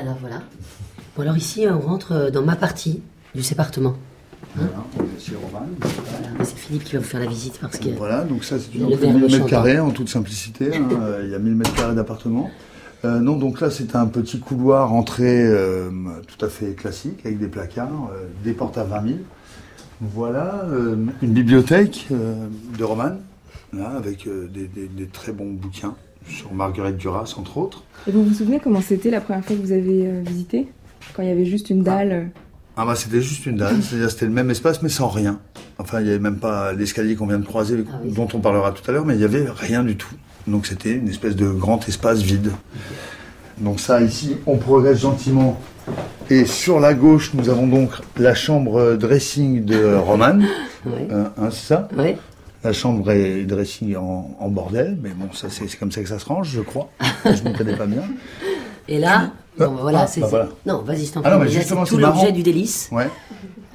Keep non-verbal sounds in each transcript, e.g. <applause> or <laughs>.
Alors voilà. Bon alors ici on rentre euh, dans ma partie du sépartement. Voilà, on est chez Roman. Ah, C'est Philippe qui va vous faire la visite parce que Voilà, donc ça c'est une verre 1000 de mètres champagne. carrés en toute simplicité. hein, <laughs> euh, Il y a 1000 mètres carrés d'appartement. Euh, non, donc là c'est un petit couloir entrée euh, tout à fait classique avec des placards, euh, des portes à 20 000. Voilà, euh, une bibliothèque euh, de Roman, là, avec euh, des, des- des très bons bouquins sur Marguerite Duras entre autres. Et vous vous souvenez comment c'était la première fois que vous avez euh, visité? Quand il y avait juste une dalle euh, Ah bah c'était juste une dalle, c'est-à-dire c'était le même espace mais sans rien. Enfin il n'y avait même pas l'escalier qu'on vient de croiser Ah oui. dont on parlera tout à l'heure, mais il n'y avait rien du tout. Donc c'était une espèce de grand espace vide. Donc ça ici on progresse gentiment. Et sur la gauche nous avons donc la chambre dressing de Roman. Ouais. Hein, hein, c'est ça? Ouais. La chambre est dressing en, en bordel, mais bon ça c'est comme ça que ça se range je crois. <laughs> je ne me connais pas bien. Et là, Ah, bah, voilà, ah, c'est bah, voilà. non, vas-y, je t'en Ah non, prie, mais là, justement, c'est tout l'objet du délice, Ouais,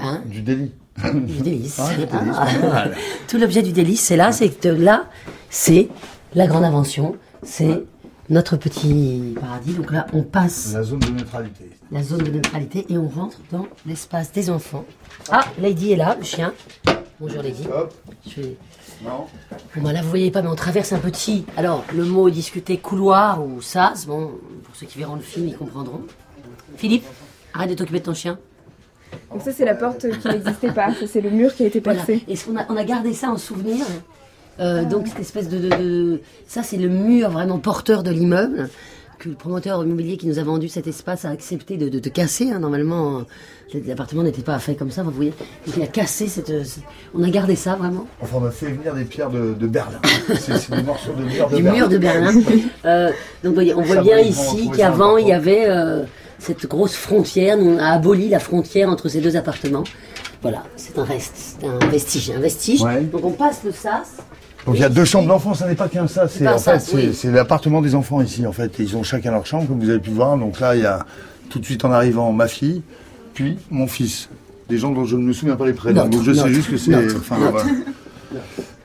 hein, du délit. <laughs> du délice. Ah, du. <laughs> Tout l'objet du délice, c'est là, c'est que là, c'est la grande invention, c'est notre petit paradis. Donc là, on passe La zone de neutralité. la zone de neutralité et on rentre dans l'espace des enfants. Ah, Lady est là, le chien. Bonjour Lady. Hop, Je vais- non. Bon, bah là, vous voyez pas, mais on traverse un petit. Alors, le mot est discuté couloir ou sas. Bon, pour ceux qui verront le film, ils comprendront. Philippe, arrête de t'occuper de ton chien. Donc ça c'est la porte qui n'existait pas, ça c'est le mur qui a été Voilà. percé. Et ce qu'on a, on a gardé ça en souvenir. Euh, donc, cette espèce de. de- de- Ça, c'est le mur vraiment porteur de l'immeuble. Que le promoteur immobilier qui nous a vendu cet espace a accepté de, de, de casser. hein. Normalement, euh, l'appartement n'était pas fait comme ça, vous voyez. Donc, il a cassé cette. cette- On a gardé ça vraiment. Enfin, on a fait venir des pierres de, de Berlin. <laughs> C'est des morceaux de mur de du Berlin. mur de Berlin. <laughs> Euh, donc voyez, on voit Ça, bien ici qu'avant il y avait euh, cette grosse frontière. Nous, on a aboli la frontière entre ces deux appartements. Voilà, c'est un reste, c'est un vestige, un vestige. Ouais. Donc on passe le sas. Donc il y a deux chambres d'enfants, ça n'est pas qu'un ça. C'est fait oui. l'appartement des enfants ici. En fait, ils ont chacun leur chambre, comme vous avez pu voir. Donc là, il y a tout de suite en arrivant ma fille, puis mon fils. Des gens dont je ne me souviens pas les prénoms. Donc je sais notre, juste que c'est. Enfin, voilà.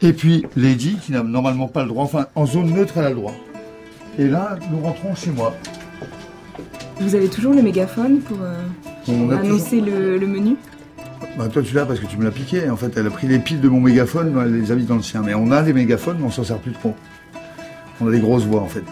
Et puis Lady, qui n'a normalement pas le droit. Enfin, en zone neutre, elle a le droit. Et là, nous rentrons chez moi. Vous avez toujours le mégaphone pour euh, annoncer le, le menu? Bah, toi, tu l'as parce que tu me l'as piqué. En fait, elle a pris les piles de mon mégaphone, elle les a mises dans le sien. Mais on a les mégaphones, mais on s'en sert plus trop. On a des grosses voix, en fait.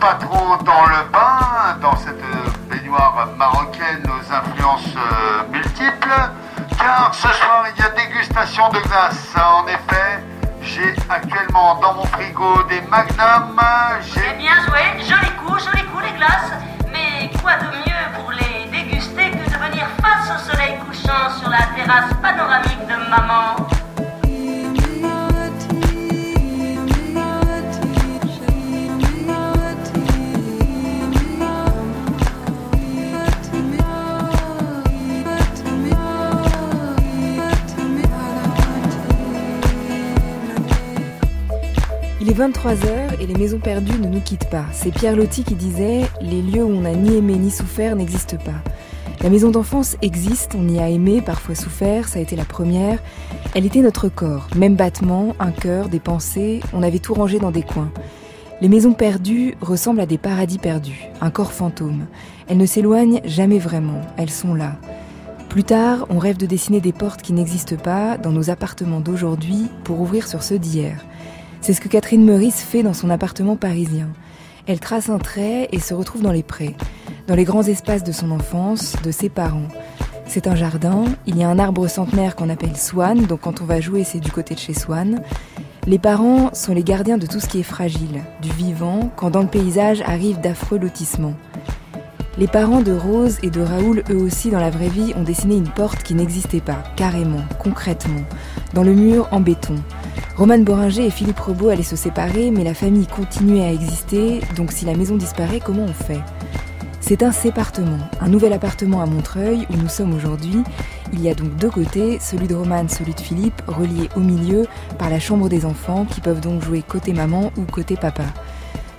Pas trop dans le bain, dans cette baignoire marocaine aux influences euh, multiples, car ce soir il y a dégustation de glace. En effet, j'ai actuellement dans mon frigo des magnums, j'ai bien joué, joli coup, joli coup les glaces, mais quoi de mieux pour les déguster que de venir face au soleil couchant sur la terrasse panoramique de maman? Est 23h et les maisons perdues ne nous quittent pas. C'est Pierre Loti qui disait Les lieux où on n'a ni aimé ni souffert n'existent pas. La maison d'enfance existe, on y a aimé, parfois souffert, ça a été la première. Elle était notre corps, même battement, un cœur, des pensées, on avait tout rangé dans des coins. Les maisons perdues ressemblent à des paradis perdus, un corps fantôme. Elles ne s'éloignent jamais vraiment, elles sont là. Plus tard, on rêve de dessiner des portes qui n'existent pas dans nos appartements d'aujourd'hui pour ouvrir sur ceux d'hier. C'est ce que Catherine Meurice fait dans son appartement parisien. Elle trace un trait et se retrouve dans les prés, dans les grands espaces de son enfance, de ses parents. C'est un jardin, il y a un arbre centenaire qu'on appelle Swan, donc quand on va jouer c'est du côté de chez Swan. Les parents sont les gardiens de tout ce qui est fragile, du vivant, quand dans le paysage arrivent d'affreux lotissements. Les parents de Rose et de Raoul, eux aussi dans la vraie vie, ont dessiné une porte qui n'existait pas, carrément, concrètement, dans le mur en béton. Romane Boringer et Philippe Rebaud allaient se séparer, mais la famille continuait à exister, donc si la maison disparaît, comment on fait? C'est un sépartement, un nouvel appartement à Montreuil où nous sommes aujourd'hui. Il y a donc deux côtés, celui de Romane, celui de Philippe, reliés au milieu par la chambre des enfants qui peuvent donc jouer côté maman ou côté papa.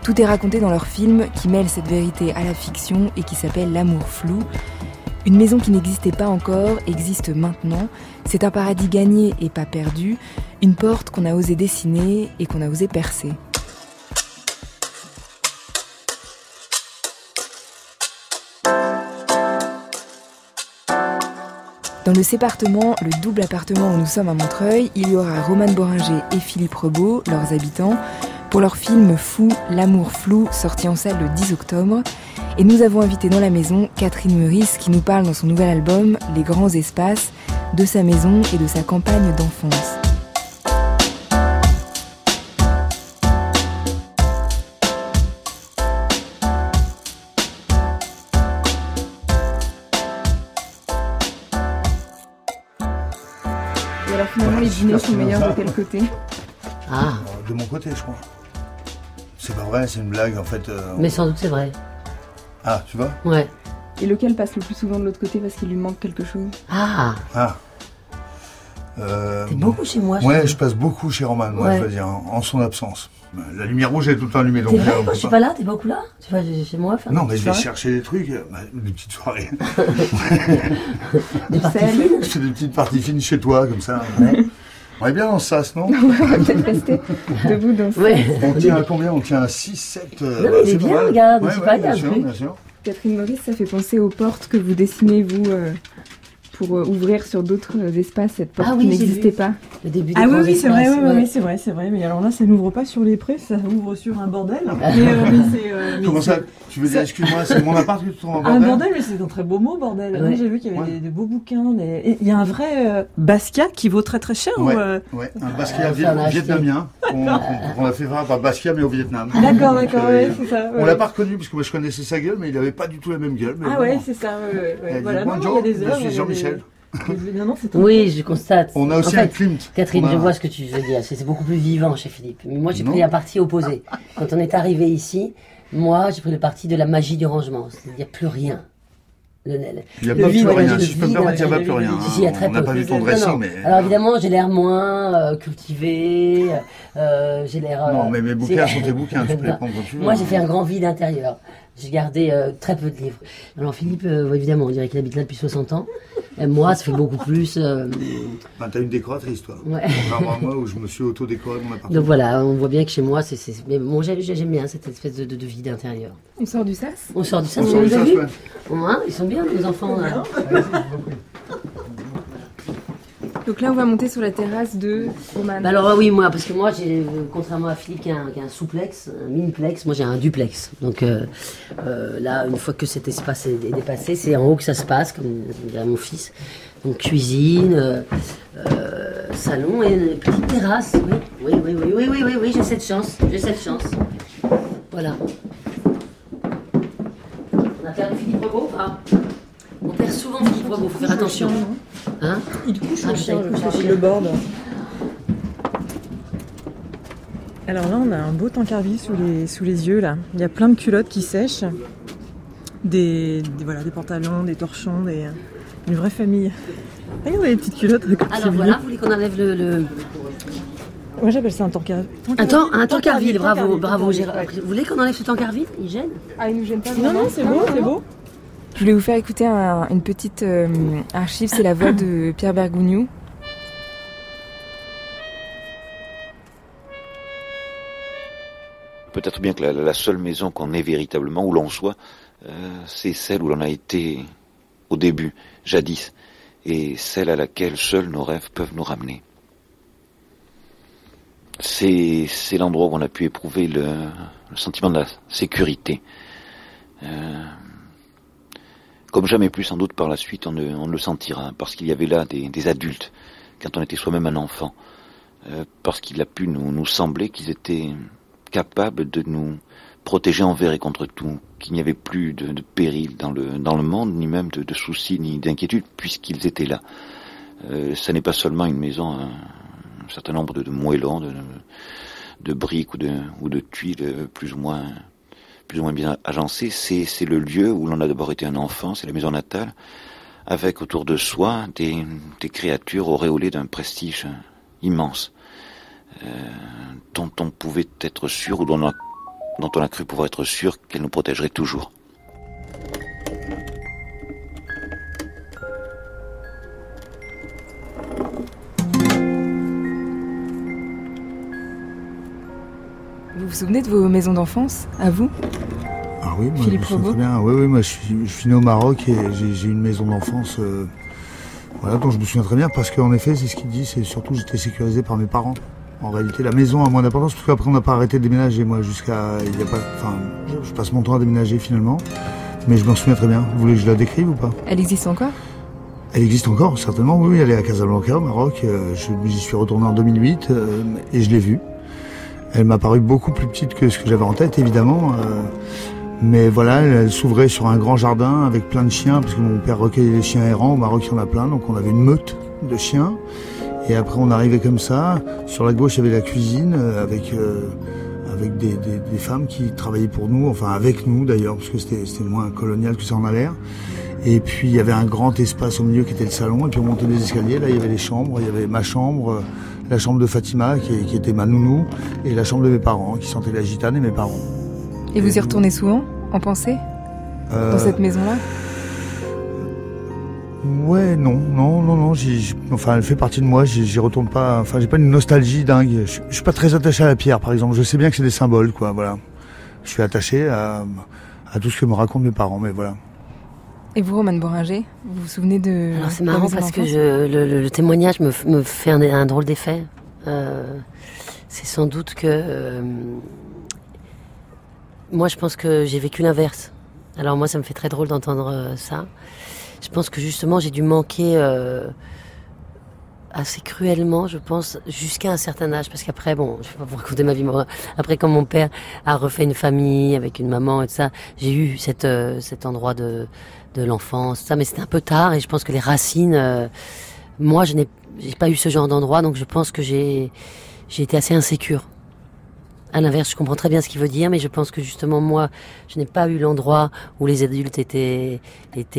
Tout est raconté dans leur film qui mêle cette vérité à la fiction et qui s'appelle L'amour flou. Une maison qui n'existait pas encore existe maintenant. C'est un paradis gagné et pas perdu. Une porte qu'on a osé dessiner et qu'on a osé percer. Dans le sépartement, le double appartement où nous sommes à Montreuil, il y aura Romane Boringer et Philippe Rebaud, leurs habitants, pour leur film Fou, l'amour flou, sorti en salle le 10 octobre. Et nous avons invité dans la maison Catherine Meurice qui nous parle dans son nouvel album Les grands espaces de sa maison et de sa campagne d'enfance. Et alors finalement Ouais, les dîners sont meilleurs de quel côté? Ah, De mon côté, je crois. C'est pas vrai, c'est une blague en fait. euh, mais sans doute c'est vrai. Ah, tu vois Ouais. Et lequel passe le plus souvent de l'autre côté parce qu'il lui manque quelque chose? Ah, Ah. Euh, t'es beaucoup chez moi. Ouais, je passe beaucoup chez Roman, moi, Ouais. je veux dire, en, en son absence. La lumière rouge est tout le temps allumée, vrai, euh, quand peut je suis pas- là, t'es beaucoup là Tu vas chez moi faire Non, mais je vais chercher des trucs, euh, bah, des petites soirées. <laughs> Des parties fines? Je fais des petites parties fines chez toi, comme ça. Ouais. On est bien dans ce sas, non <laughs> On va peut-être rester debout dans ce Ouais. On tient à combien? On tient à 6, 7. Non, mais il est bien, regarde, je sais pas, il y a bien un sûr, truc. bien sûr. Catherine Maurice, ça fait penser aux portes que vous dessinez, vous, euh, pour euh, ouvrir sur d'autres euh, espaces, cette porte Ah oui, qui n'existait pas. Le début des Ah oui, oui, c'est vrai, oui, oui, ouais. oui, c'est vrai, c'est vrai. Mais alors là, ça n'ouvre pas sur les prés, ça ouvre sur un bordel. Mais, euh, mais c'est, euh, mais Comment ça Tu veux dire, excuse-moi, c'est mon appart que tu trouves en Un bordel bordel, mais c'est un très beau mot, bordel. Ouais. J'ai vu qu'il y avait Ouais. des, des beaux bouquins. des- Il y a un vrai euh, Basquiat qui vaut très très cher. Ou, euh, Ouais, un Basquiat Ah, on vietnamien, qu'on qu'on- qu'on a fait faire par Basquiat, mais au Vietnam. D'accord, d'accord, ouais, c'est ça. On l'a pas reconnu, parce que moi je connaissais sa gueule, mais il avait pas du tout la même gueule. Ah ouais, c'est ça. Voilà, non, non. Non, non, Oui, je constate. On a aussi En un fait, Klimt. Catherine, a- je vois ce que tu veux dire. C'est beaucoup plus vivant chez Philippe. Mais moi, j'ai Non. pris la partie opposée. Quand on est arrivé ici, moi, j'ai pris le parti de la magie du rangement. C'est-à-dire, il n'y a plus rien. Le- le- Il n'y a le pas vide, plus rien. Si je peux me permettre, il n'y a pas le plus rien. hein. On n'a peu. pas vu ton Non, dressing, non. mais. Alors évidemment, j'ai l'air moins euh, cultivé, euh, j'ai l'air... euh, Non, mais mes bouquins sont tes bouquins, tu peux les <laughs> prendre quand tu veux. Moi, j'ai fait un grand vide intérieur. J'ai gardé euh, très peu de livres. Alors Philippe, euh, évidemment, on dirait qu'il habite là depuis 60 ans. Et moi, ça fait beaucoup plus. euh, Ben, T'as une décoratrice, toi. ouais. Contrairement à moi, où je me suis auto-décoré mon appartement. Donc voilà, on voit bien que chez moi, c'est... c'est- Mais bon, j'ai- j'aime bien cette espèce de, de, de vide intérieur. On sort du sas? On sort du sas, On sort du sas, ouais. Hein, Ils sont bien, les enfants. là. Donc là, on va monter sur la terrasse de Roman. Bah alors euh, oui, moi, parce que moi, j'ai, euh, contrairement à Philippe qui a un, qui un souplex, un miniplex, moi j'ai un duplex. Donc euh, là, une fois que cet espace est, dépassé, c'est en haut que ça se passe, comme dirait mon fils. Donc cuisine, salon et une petite terrasse. Oui, oui, oui, oui, oui, oui, oui, oui, j'ai cette chance, j'ai cette chance. Voilà. On a perdu Philippe Rebaud pas? On perd souvent Philippe Rebaud, faut faire attention. Hein Il couche Ah, le chien, il couche le le. Alors là, on a un beau tankerville sous les, sous les yeux. là. Il y a plein de culottes qui sèchent. Des, des- voilà, des pantalons, des torchons, des, une vraie famille. Regardez les petites culottes. Alors voilà, vous voulez qu'on enlève le... le... Moi j'appelle ça un tankerville. Un, un tankerville, bravo, bravo. Vous voulez qu'on enlève ce tankerville Il gêne? Ah, il nous gêne pas Non, non, c'est beau, c'est beau. Je voulais vous faire écouter un- une petite euh, archive, c'est la voix de Pierre Bergougnou. Peut-être bien que la, seule maison qu'on ait véritablement, où l'on soit, euh, c'est celle où l'on a été au début, jadis, et celle à laquelle seuls nos rêves peuvent nous ramener. C'est, c'est l'endroit où on a pu éprouver le, le sentiment de la sécurité. Euh, comme jamais plus sans doute par la suite on ne, le sentira, parce qu'il y avait là des, adultes, quand on était soi-même un enfant, Euh, parce qu'il a pu nous, sembler qu'ils étaient capables de nous protégé envers et contre tout, qu'il n'y avait plus de, péril dans le, dans le monde, ni même de, soucis, ni d'inquiétudes, puisqu'ils étaient là. Euh, ça n'est pas seulement une maison, un, un certain nombre de, moellons, de, briques ou de, ou de tuiles plus ou moins, plus ou moins bien agencées, c'est, le lieu où l'on a d'abord été un enfant, c'est la maison natale, avec autour de soi des, créatures auréolées d'un prestige immense, euh, dont on pouvait être sûr ou dont on a dont on a cru pouvoir être sûr qu'elle nous protégerait toujours. Vous vous souvenez de vos maisons d'enfance, à vous Ah oui, moi, Philippe je me souviens très bien. Oui, oui, moi je suis, je suis né au Maroc et j'ai une maison d'enfance euh, voilà, dont je me souviens très bien parce qu'en effet, c'est ce qu'il dit, c'est surtout j'étais sécurisé par mes parents. En réalité, la maison a moins d'importance parce qu'après on n'a pas arrêté de déménager. Moi, jusqu'à. Il y a pas. Enfin, je passe mon temps à déménager finalement. Mais je m'en souviens très bien. Vous voulez que je la décrive ou pas? Elle existe encore? Elle existe encore, certainement. Oui, oui, elle est à Casablanca, au Maroc. Euh, je- J'y suis retourné en 2008 euh, et je l'ai vue. Elle m'a paru beaucoup plus petite que ce que j'avais en tête, évidemment. euh, mais voilà, elle, s'ouvrait sur un grand jardin avec plein de chiens, parce que mon père recueillait les chiens errants. Au Maroc, il y en a plein, donc on avait une meute de chiens. Et après, on arrivait comme ça. Sur la gauche, il y avait la cuisine euh, avec euh, des, femmes qui travaillaient pour nous, enfin avec nous d'ailleurs, parce que c'était moins colonial que ça en a l'air. Et puis il y avait un grand espace au milieu qui était le salon, et puis on montait des escaliers. Là, il y avait les chambres, il y avait ma chambre, la chambre de Fatima qui, qui était ma nounou, et la chambre de mes parents qui sentaient la gitane et mes parents. Et vous y retournez souvent, en pensée, Euh, dans cette maison-là Ouais, non, non, non, non. enfin, elle fait partie de moi. J'y j'y retourne pas. Enfin, j'ai pas une nostalgie dingue. Je, je suis pas très attaché à la pierre, par exemple. Je sais bien que c'est des symboles, quoi. Voilà. Je suis attaché à, à tout ce que me racontent mes parents, mais voilà. Et vous, Romane Boringer, vous vous souvenez de Alors c'est marrant parce que je, le, le- le témoignage me, me fait un, un drôle d'effet. Euh, c'est sans doute que euh, moi je pense que j'ai vécu l'inverse. Alors moi ça me fait très drôle d'entendre euh, ça. Je pense que justement j'ai dû manquer assez cruellement, je pense, jusqu'à un certain âge. Parce qu'après, bon, je vais pas vous raconter ma vie. mais Après, quand mon père a refait une famille avec une maman et tout ça, j'ai eu cette, euh, cet endroit de, de l'enfance, ça, mais c'était un peu tard et je pense que les racines, euh, moi, je n'ai pas eu ce genre d'endroit, donc je pense que j'ai été assez insécure. À l'inverse, je comprends très bien ce qu'il veut dire, mais je pense que justement moi, je n'ai pas eu l'endroit où les adultes étaient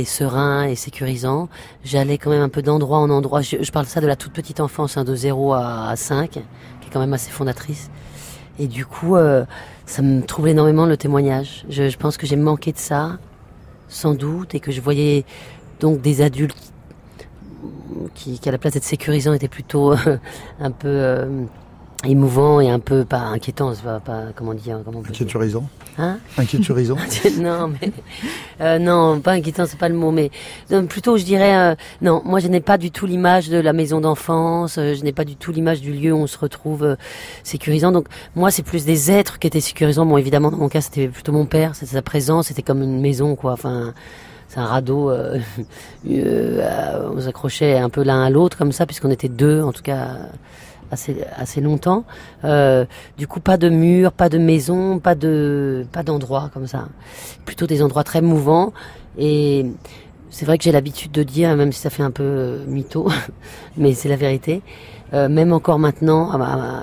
sereins et sécurisants. J'allais quand même un peu d'endroit en endroit. Je, parle ça de la toute petite enfance, hein, de 0 à 5, qui est quand même assez fondatrice. Et du coup, euh, ça me trouble énormément le témoignage. Je pense que j'ai manqué de ça, sans doute, et que je voyais donc des adultes qui, à la place d'être sécurisants, étaient plutôt euh, <laughs> un peu euh, émouvants et un peu pas inquiétants, c'est pas, pas comment dire, comment on peut dire. Inquiéturisant. Hein Inquiéturisant. <laughs> non, mais euh, non, pas inquiétant, c'est pas le mot, mais non, plutôt, je dirais, euh, non, moi, je n'ai pas du tout l'image de la maison d'enfance, euh, je n'ai pas du tout l'image du lieu où on se retrouve euh, sécurisant. Donc, moi, c'est plus des êtres qui étaient sécurisants. Bon, évidemment, dans mon cas, c'était plutôt mon père, c'était sa présence, c'était comme une maison, quoi. Enfin, c'est un radeau. euh, <laughs> euh, on s'accrochait un peu l'un à l'autre comme ça, puisqu'on était deux, en tout cas assez assez longtemps. Euh, du coup, pas de mur, pas de maison, pas de pas d'endroit comme ça. Plutôt des endroits très mouvants. Et c'est vrai que j'ai l'habitude de dire, même si ça fait un peu euh, mytho, <laughs> mais c'est la vérité. Euh, même encore maintenant, à,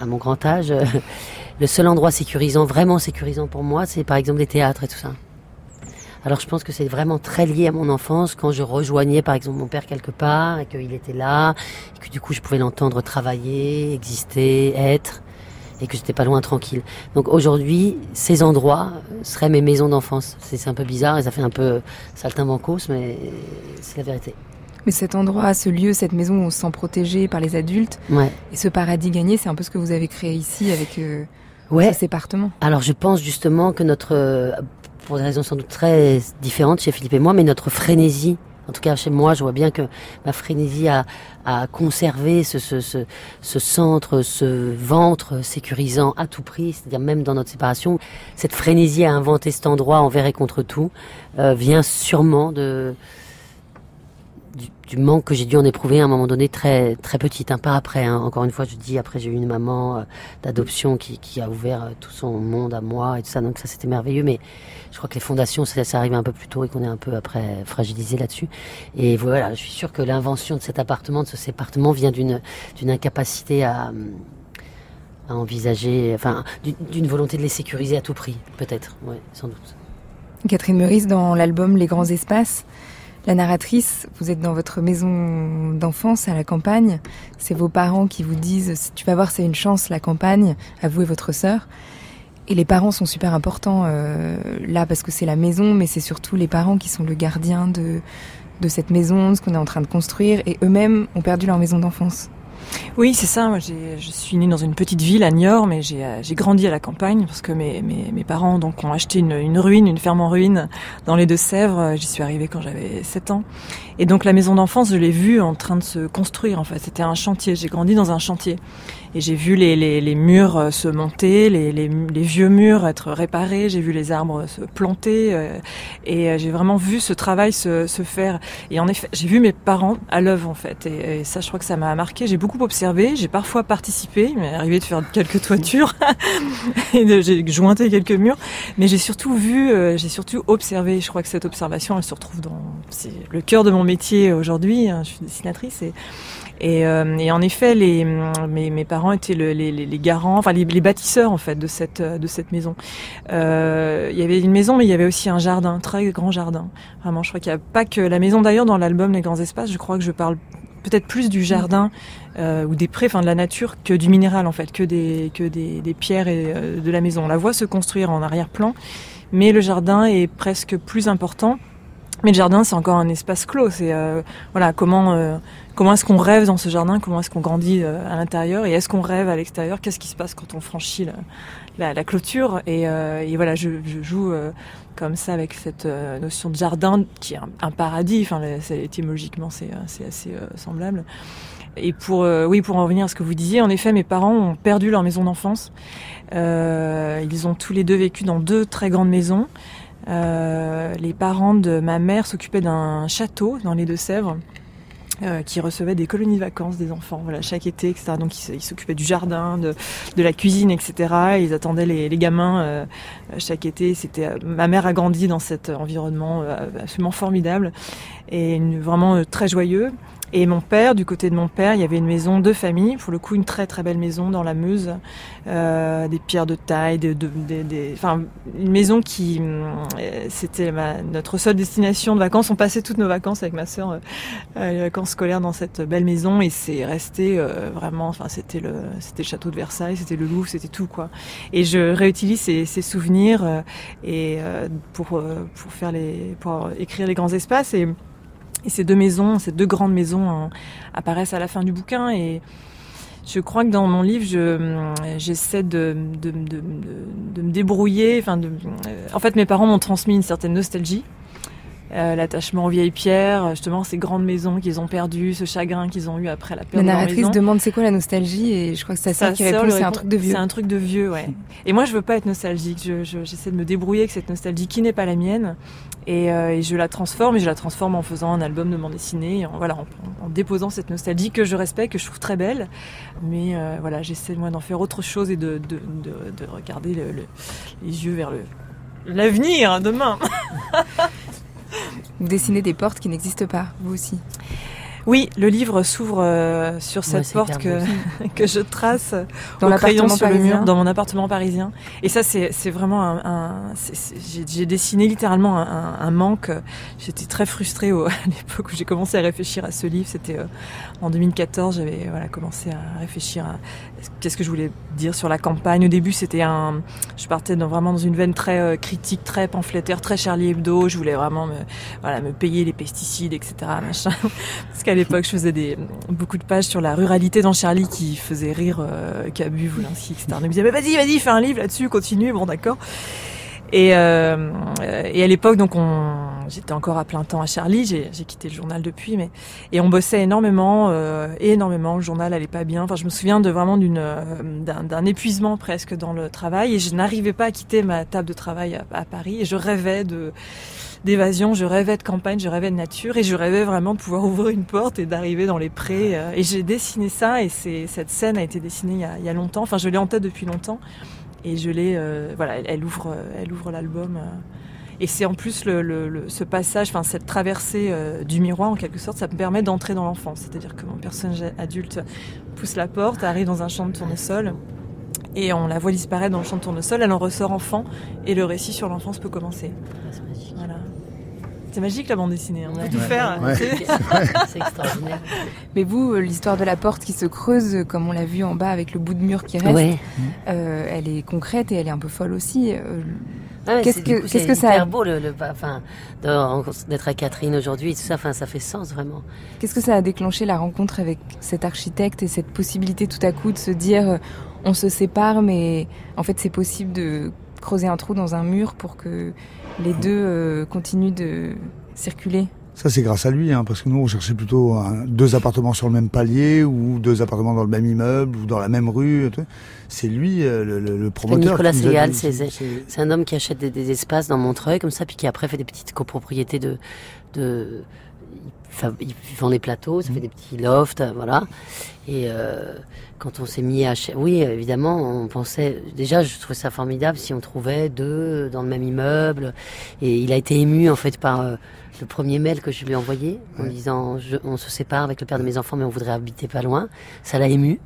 à mon grand âge, <laughs> le seul endroit sécurisant, vraiment sécurisant pour moi, c'est par exemple les théâtres et tout ça. Alors je pense que c'est vraiment très lié à mon enfance quand je rejoignais par exemple mon père quelque part et qu'il était là et que du coup je pouvais l'entendre travailler, exister, être et que j'étais pas loin tranquille. Donc aujourd'hui, ces endroits seraient mes maisons d'enfance. C'est un peu bizarre et ça fait un peu saltimbancos mais c'est la vérité. Mais cet endroit, ce lieu, cette maison où on se sent protégé par les adultes, Ouais. et ce paradis gagné, c'est un peu ce que vous avez créé ici avec euh, Ouais. cet appartement. Alors je pense justement que notre, pour des raisons sans doute très différentes chez Philippe et moi, mais notre frénésie, en tout cas chez moi, je vois bien que ma frénésie a, a conservé ce, ce, ce, ce centre, ce ventre sécurisant à tout prix, c'est-à-dire même dans notre séparation, cette frénésie à inventer cet endroit envers et contre tout, euh, vient sûrement de du, manque que j'ai dû en éprouver à un moment donné très très petite, un pas après. Hein. Encore une fois, je dis après j'ai eu une maman euh, d'adoption qui, a ouvert euh, tout son monde à moi et tout ça, donc ça c'était merveilleux. Mais je crois que les fondations, ça, ça arrive un peu plus tôt et qu'on est un peu après fragilisé là-dessus. Et voilà, je suis sûr que l'invention de cet appartement, de ce sépartement, vient d'une incapacité à envisager, enfin, d'une volonté de les sécuriser à tout prix, peut-être, oui, sans doute. Catherine Meurice, dans l'album Les Grands Espaces, la narratrice, vous êtes dans votre maison d'enfance à la campagne. C'est vos parents qui vous disent Tu vas voir, c'est une chance, la campagne, à vous et votre sœur. Et les parents sont super importants euh, là parce que c'est la maison, mais c'est surtout les parents qui sont le gardien de, de cette maison, ce qu'on est en train de construire, et eux-mêmes ont perdu leur maison d'enfance. Oui, c'est ça. Je suis née dans une petite ville à Niort, mais j'ai euh, grandi à la campagne parce que mes, parents ont acheté une, ruine, une ferme en ruine dans les Deux-Sèvres. J'y suis arrivée quand j'avais 7 ans. Et donc la maison d'enfance, je l'ai vue en train de se construire. En c'était un chantier. J'ai grandi dans un chantier et j'ai vu les, les, les, murs euh, se monter, les, les, vieux murs être réparés. J'ai vu les arbres se planter euh, et j'ai vraiment vu ce travail se, se faire. Et en effet, j'ai vu mes parents à l'œuvre en fait. Et, ça, je crois que ça m'a marqué. J'ai beaucoup observé, j'ai parfois participé, il m'est arrivé de faire quelques toitures <laughs> et j'ai jointé quelques murs, mais j'ai surtout vu, euh, j'ai surtout observé. Je crois que cette observation, elle se retrouve dans le cœur de mon métier aujourd'hui. Hein, je suis dessinatrice et et, euh, et, en effet, les, mes, parents étaient le, les, les, garants, enfin les, les, bâtisseurs en fait de cette de cette maison. Euh, il y avait une maison, mais il y avait aussi un jardin, un très grand jardin. Vraiment, je crois qu'il n'y a pas que la maison. D'ailleurs, dans l'album Les Grands Espaces, je crois que je parle peut-être plus du jardin euh, ou des prés, enfin de la nature, que du minéral en fait, que des que des, des pierres et euh, de la maison. On la voit se construire en arrière-plan, mais le jardin est presque plus important. Mais le jardin, c'est encore un espace clos. C'est euh, voilà comment euh, comment est-ce qu'on rêve dans ce jardin, comment est-ce qu'on grandit à l'intérieur? Et est-ce qu'on rêve à l'extérieur? Qu'est-ce qui se passe quand on franchit la, la, clôture? Et, et, voilà, je, je joue comme ça avec cette notion de jardin qui est un, paradis. Enfin, étymologiquement, c'est assez semblable. Et pour, euh, oui, pour en revenir à ce que vous disiez, en effet, mes parents ont perdu leur maison d'enfance. Euh, ils ont tous les deux vécu dans deux très grandes maisons. Euh, les parents de ma mère s'occupaient d'un château dans les Deux-Sèvres. Euh, qui recevait des colonies de vacances des enfants, voilà, chaque été, etc. Donc ils s'occupaient du jardin, de, la cuisine, etc. ils attendaient les, gamins euh, chaque été. C'était ma mère a grandi dans cet environnement absolument formidable et vraiment très joyeux. Et mon père, du côté de mon père, il y avait une maison de famille, pour le coup une très très belle maison dans la Meuse, euh, des pierres de taille, de, de, de, enfin une maison qui, euh, c'était notre seule destination de vacances. On passait toutes nos vacances avec ma sœur, euh, les vacances scolaires dans cette belle maison, et c'est resté euh, vraiment, enfin c'était le, c'était le château de Versailles, c'était le Louvre, c'était tout quoi. Et je réutilise ces, ces souvenirs euh, et pour pour faire les, pour écrire les grands espaces ces deux maisons, ces deux grandes maisons hein, apparaissent à la fin du bouquin et je crois que dans mon livre, j'essaie de, de, de, de, me débrouiller. De, en fait, mes parents m'ont transmis une certaine nostalgie. Euh, l'attachement aux vieilles pierres, justement ces grandes maisons qu'ils ont perdues, ce chagrin qu'ils ont eu après la perte la de leur narratrice demande c'est quoi la nostalgie et je crois que c'est ça, ça qui répond c'est un truc de vieux. C'est un truc de vieux, ouais. Et moi je veux pas être nostalgique, j'essaie je, de me débrouiller avec cette nostalgie qui n'est pas la mienne et, euh, et, je la transforme et je la transforme en faisant un album de bande dessinée, en, voilà, en, en, déposant cette nostalgie que je respecte, que je trouve très belle, mais euh, voilà j'essaie moi d'en faire autre chose et de, de, de, de regarder le, le, les yeux vers le l'avenir demain. <laughs> Vous dessinez des portes qui n'existent pas, vous aussi. Oui, le livre s'ouvre euh, sur cette ouais, porte que, <laughs> que je trace dans au crayon sur parisien. le mur dans mon appartement parisien. Et ça, c'est vraiment un. un j'ai dessiné littéralement un, un manque. J'étais très frustrée au, <laughs> à l'époque où j'ai commencé à réfléchir à ce livre. C'était euh, en 2014. J'avais voilà commencé à réfléchir à qu'est-ce que je voulais dire sur la campagne. Au début, c'était un. Je partais dans, vraiment dans une veine très euh, critique, très pamphlétaire, très Charlie Hebdo. Je voulais vraiment me voilà me payer les pesticides, etc. Machin. <laughs> Parce qu'à l'époque, je faisais des, beaucoup de pages sur la ruralité dans Charlie qui faisait rire euh, Cabu, Volinsky, etc. On me disait, mais vas-y, vas-y, fais un livre là-dessus, continue, bon d'accord. Et, euh, et à l'époque, donc on, j'étais encore à plein temps à Charlie, j'ai quitté le journal depuis, mais et on bossait énormément, euh, énormément. Le journal allait pas bien. Enfin, je me souviens de vraiment d'une euh, d'un épuisement presque dans le travail, et je n'arrivais pas à quitter ma table de travail à, à Paris, et je rêvais de d'évasion, je rêvais de campagne, je rêvais de nature, et je rêvais vraiment de pouvoir <laughs> ouvrir une porte et d'arriver dans les prés. euh, et j'ai dessiné ça, et cette scène a été dessinée il y a, il y a longtemps. Enfin, je l'ai en tête depuis longtemps, et je l'ai, euh, voilà, elle, elle ouvre, euh, elle ouvre l'album. et c'est en plus le, le- le- ce passage, enfin cette traversée euh, du miroir en quelque sorte, ça me permet d'entrer dans l'enfance. C'est-à-dire que mon personnage adulte pousse la porte, arrive dans un champ de tournesol, et on la voit disparaître dans le champ de tournesol, elle en ressort enfant, et le récit sur l'enfance peut commencer. Voilà. C'est magique la bande dessinée, on peut Ouais. tout faire. Ouais. <laughs> C'est- extraordinaire. Mais vous, euh, l'histoire de la porte qui se creuse, euh, comme on l'a vu en bas avec le bout de mur qui reste, Ouais. euh, elle est concrète et elle est un peu folle aussi. Ouais, Qu'est-ce c'est- que- du coup, qu'est-ce c'est que ça a- hyper beau le, le- enfin, de- d'être à Catherine aujourd'hui, tout ça, enfin, ça fait sens vraiment. Qu'est-ce que ça a déclenché la rencontre avec cet architecte et cette possibilité tout à coup de se dire on se sépare, mais en fait c'est possible de creuser un trou dans un mur pour que les deux euh, continuent de circuler Ça, c'est grâce à lui, hein, parce que nous, on cherchait plutôt deux appartements sur le même palier, ou deux appartements dans le même immeuble, ou dans la même rue. C'est lui, euh, le, le- le promoteur. Nicolas dit- c'est- un homme qui achète des, des espaces dans Montreuil comme ça, puis qui après fait des petites copropriétés de, de il fa- il vend des plateaux, ça fait des petits lofts, voilà. Et euh, quand on s'est mis à, oui, évidemment, on pensait déjà, je trouvais ça formidable si on trouvait deux dans le même immeuble. Et il a été ému en fait par euh, le premier mail que je lui ai envoyé en Ouais. disant, je- on se sépare avec le père de mes enfants, mais on voudrait habiter pas loin. Ça l'a ému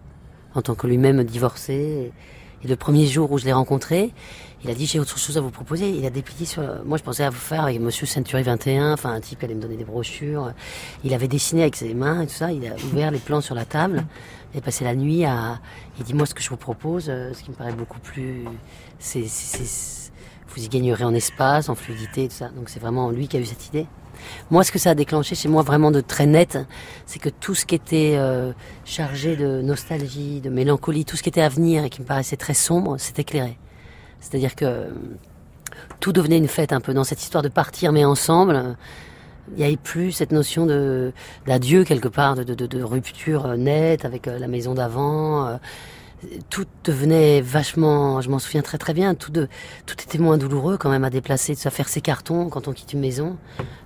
en tant que lui-même divorcé. Et le premier jour où je l'ai rencontré, il a dit j'ai autre chose à vous proposer. Il a déplié sur. Moi, je pensais à vous faire avec Monsieur Century 21, enfin un type qui allait me donner des brochures. Il avait dessiné avec ses mains et tout ça. Il a ouvert les plans sur la table. Il a passé la nuit à. Il dit moi ce que je vous propose, euh, ce qui me paraît beaucoup plus. C'est, vous y gagnerez en espace, en fluidité, tout ça. Donc c'est vraiment lui qui a eu cette idée. Moi, ce que ça a déclenché chez moi vraiment de très net, c'est que tout ce qui était euh, chargé de nostalgie, de mélancolie, tout ce qui était à venir et qui me paraissait très sombre, s'est éclairé. C'est-à-dire que euh, tout devenait une fête un peu dans cette histoire de partir mais ensemble. Il n'y avait plus cette notion de d'adieu quelque part, de, de, rupture euh, nette avec euh, la maison d'avant. Tout devenait vachement, je m'en souviens très très bien, tout, de, tout était moins douloureux quand même à déplacer, de se faire ses cartons quand on quitte une maison,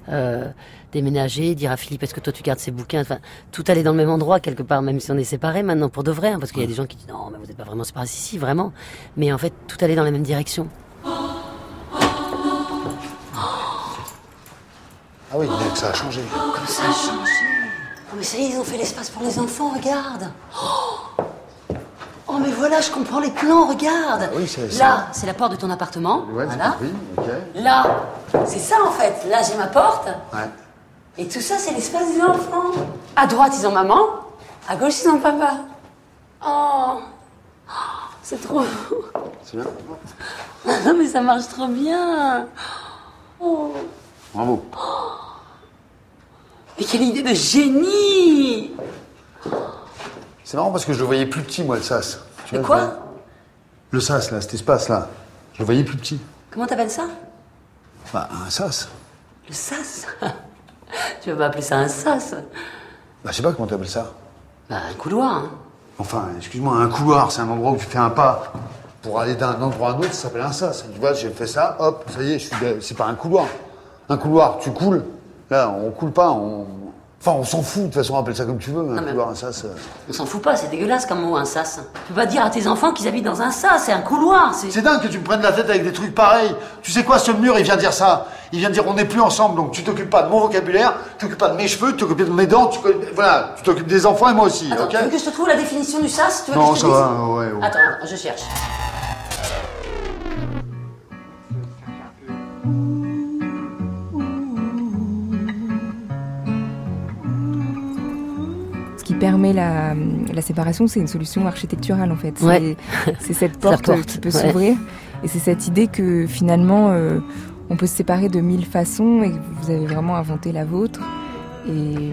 euh, déménager, dire à Philippe est-ce que toi tu gardes ses bouquins, enfin tout allait dans le même endroit quelque part, même si on est séparés maintenant pour de vrai, hein, parce qu'il y a des gens qui disent non mais vous n'êtes pas vraiment séparés, si si vraiment, mais en fait tout allait dans la même direction. Ah oui, mais ça a changé. Comme ça a changé? Oh, mais ça y est, ils ont fait l'espace pour les enfants, regarde. Oh, voilà, je comprends les plans, regarde. oui, c'est- Là, c'est la porte de ton appartement. Ouais, voilà. oui, ok. Là, c'est ça en fait. Là, j'ai ma porte. Ouais. Et tout ça, c'est l'espace des enfants. À droite, ils ont maman. À gauche, ils ont papa. Oh, Oh, c'est trop. C'est bien. Non, mais ça marche trop bien. Oh, Bravo. mais quelle idée de génie C'est marrant parce que je le voyais plus petit, moi, le sas. Tu vois, quoi Le sas, là, cet espace-là. Je le voyais plus petit. Comment t'appelles ça Bah, un sas. Le sas <laughs> Tu vas pas appeler ça un sas Bah, je sais pas comment t'appelles ça. Bah, un couloir. hein. Enfin, excuse-moi, un couloir, c'est un endroit où tu fais un pas. Pour aller d'un endroit à un autre, ça s'appelle un sas. Tu vois, j'ai fait ça, hop, ça y est, je suis de- c'est pas un couloir. Un couloir, tu coules. Là, on coule pas, on. Enfin, on s'en fout, de toute façon, appelle ça comme tu veux, mais un mais- couloir, un sas. euh. On s'en fout pas, c'est dégueulasse comme mot, un sas. Tu peux pas dire à tes enfants qu'ils habitent dans un sas, c'est un couloir. C'est... Dingue que tu me prennes la tête avec des trucs pareils. Tu sais quoi, ce mur, il vient dire ça. Il vient dire on n'est plus ensemble, donc tu t'occupes pas de mon vocabulaire, tu t'occupes pas de mes cheveux, tu t'occupes de mes dents, tu, voilà, tu t'occupes des enfants et moi aussi, Attends, ok tu veux que je te trouve la définition du sas? Tu veux Non, que je te ça dise va, ouais, attends, je cherche. Permet la, la séparation, c'est une solution architecturale en fait. Ouais. C'est- cette <laughs> porte, porte, qui peut ouais. s'ouvrir. Et c'est cette idée que finalement, euh, on peut se séparer de mille façons et que vous avez vraiment inventé la vôtre. Et,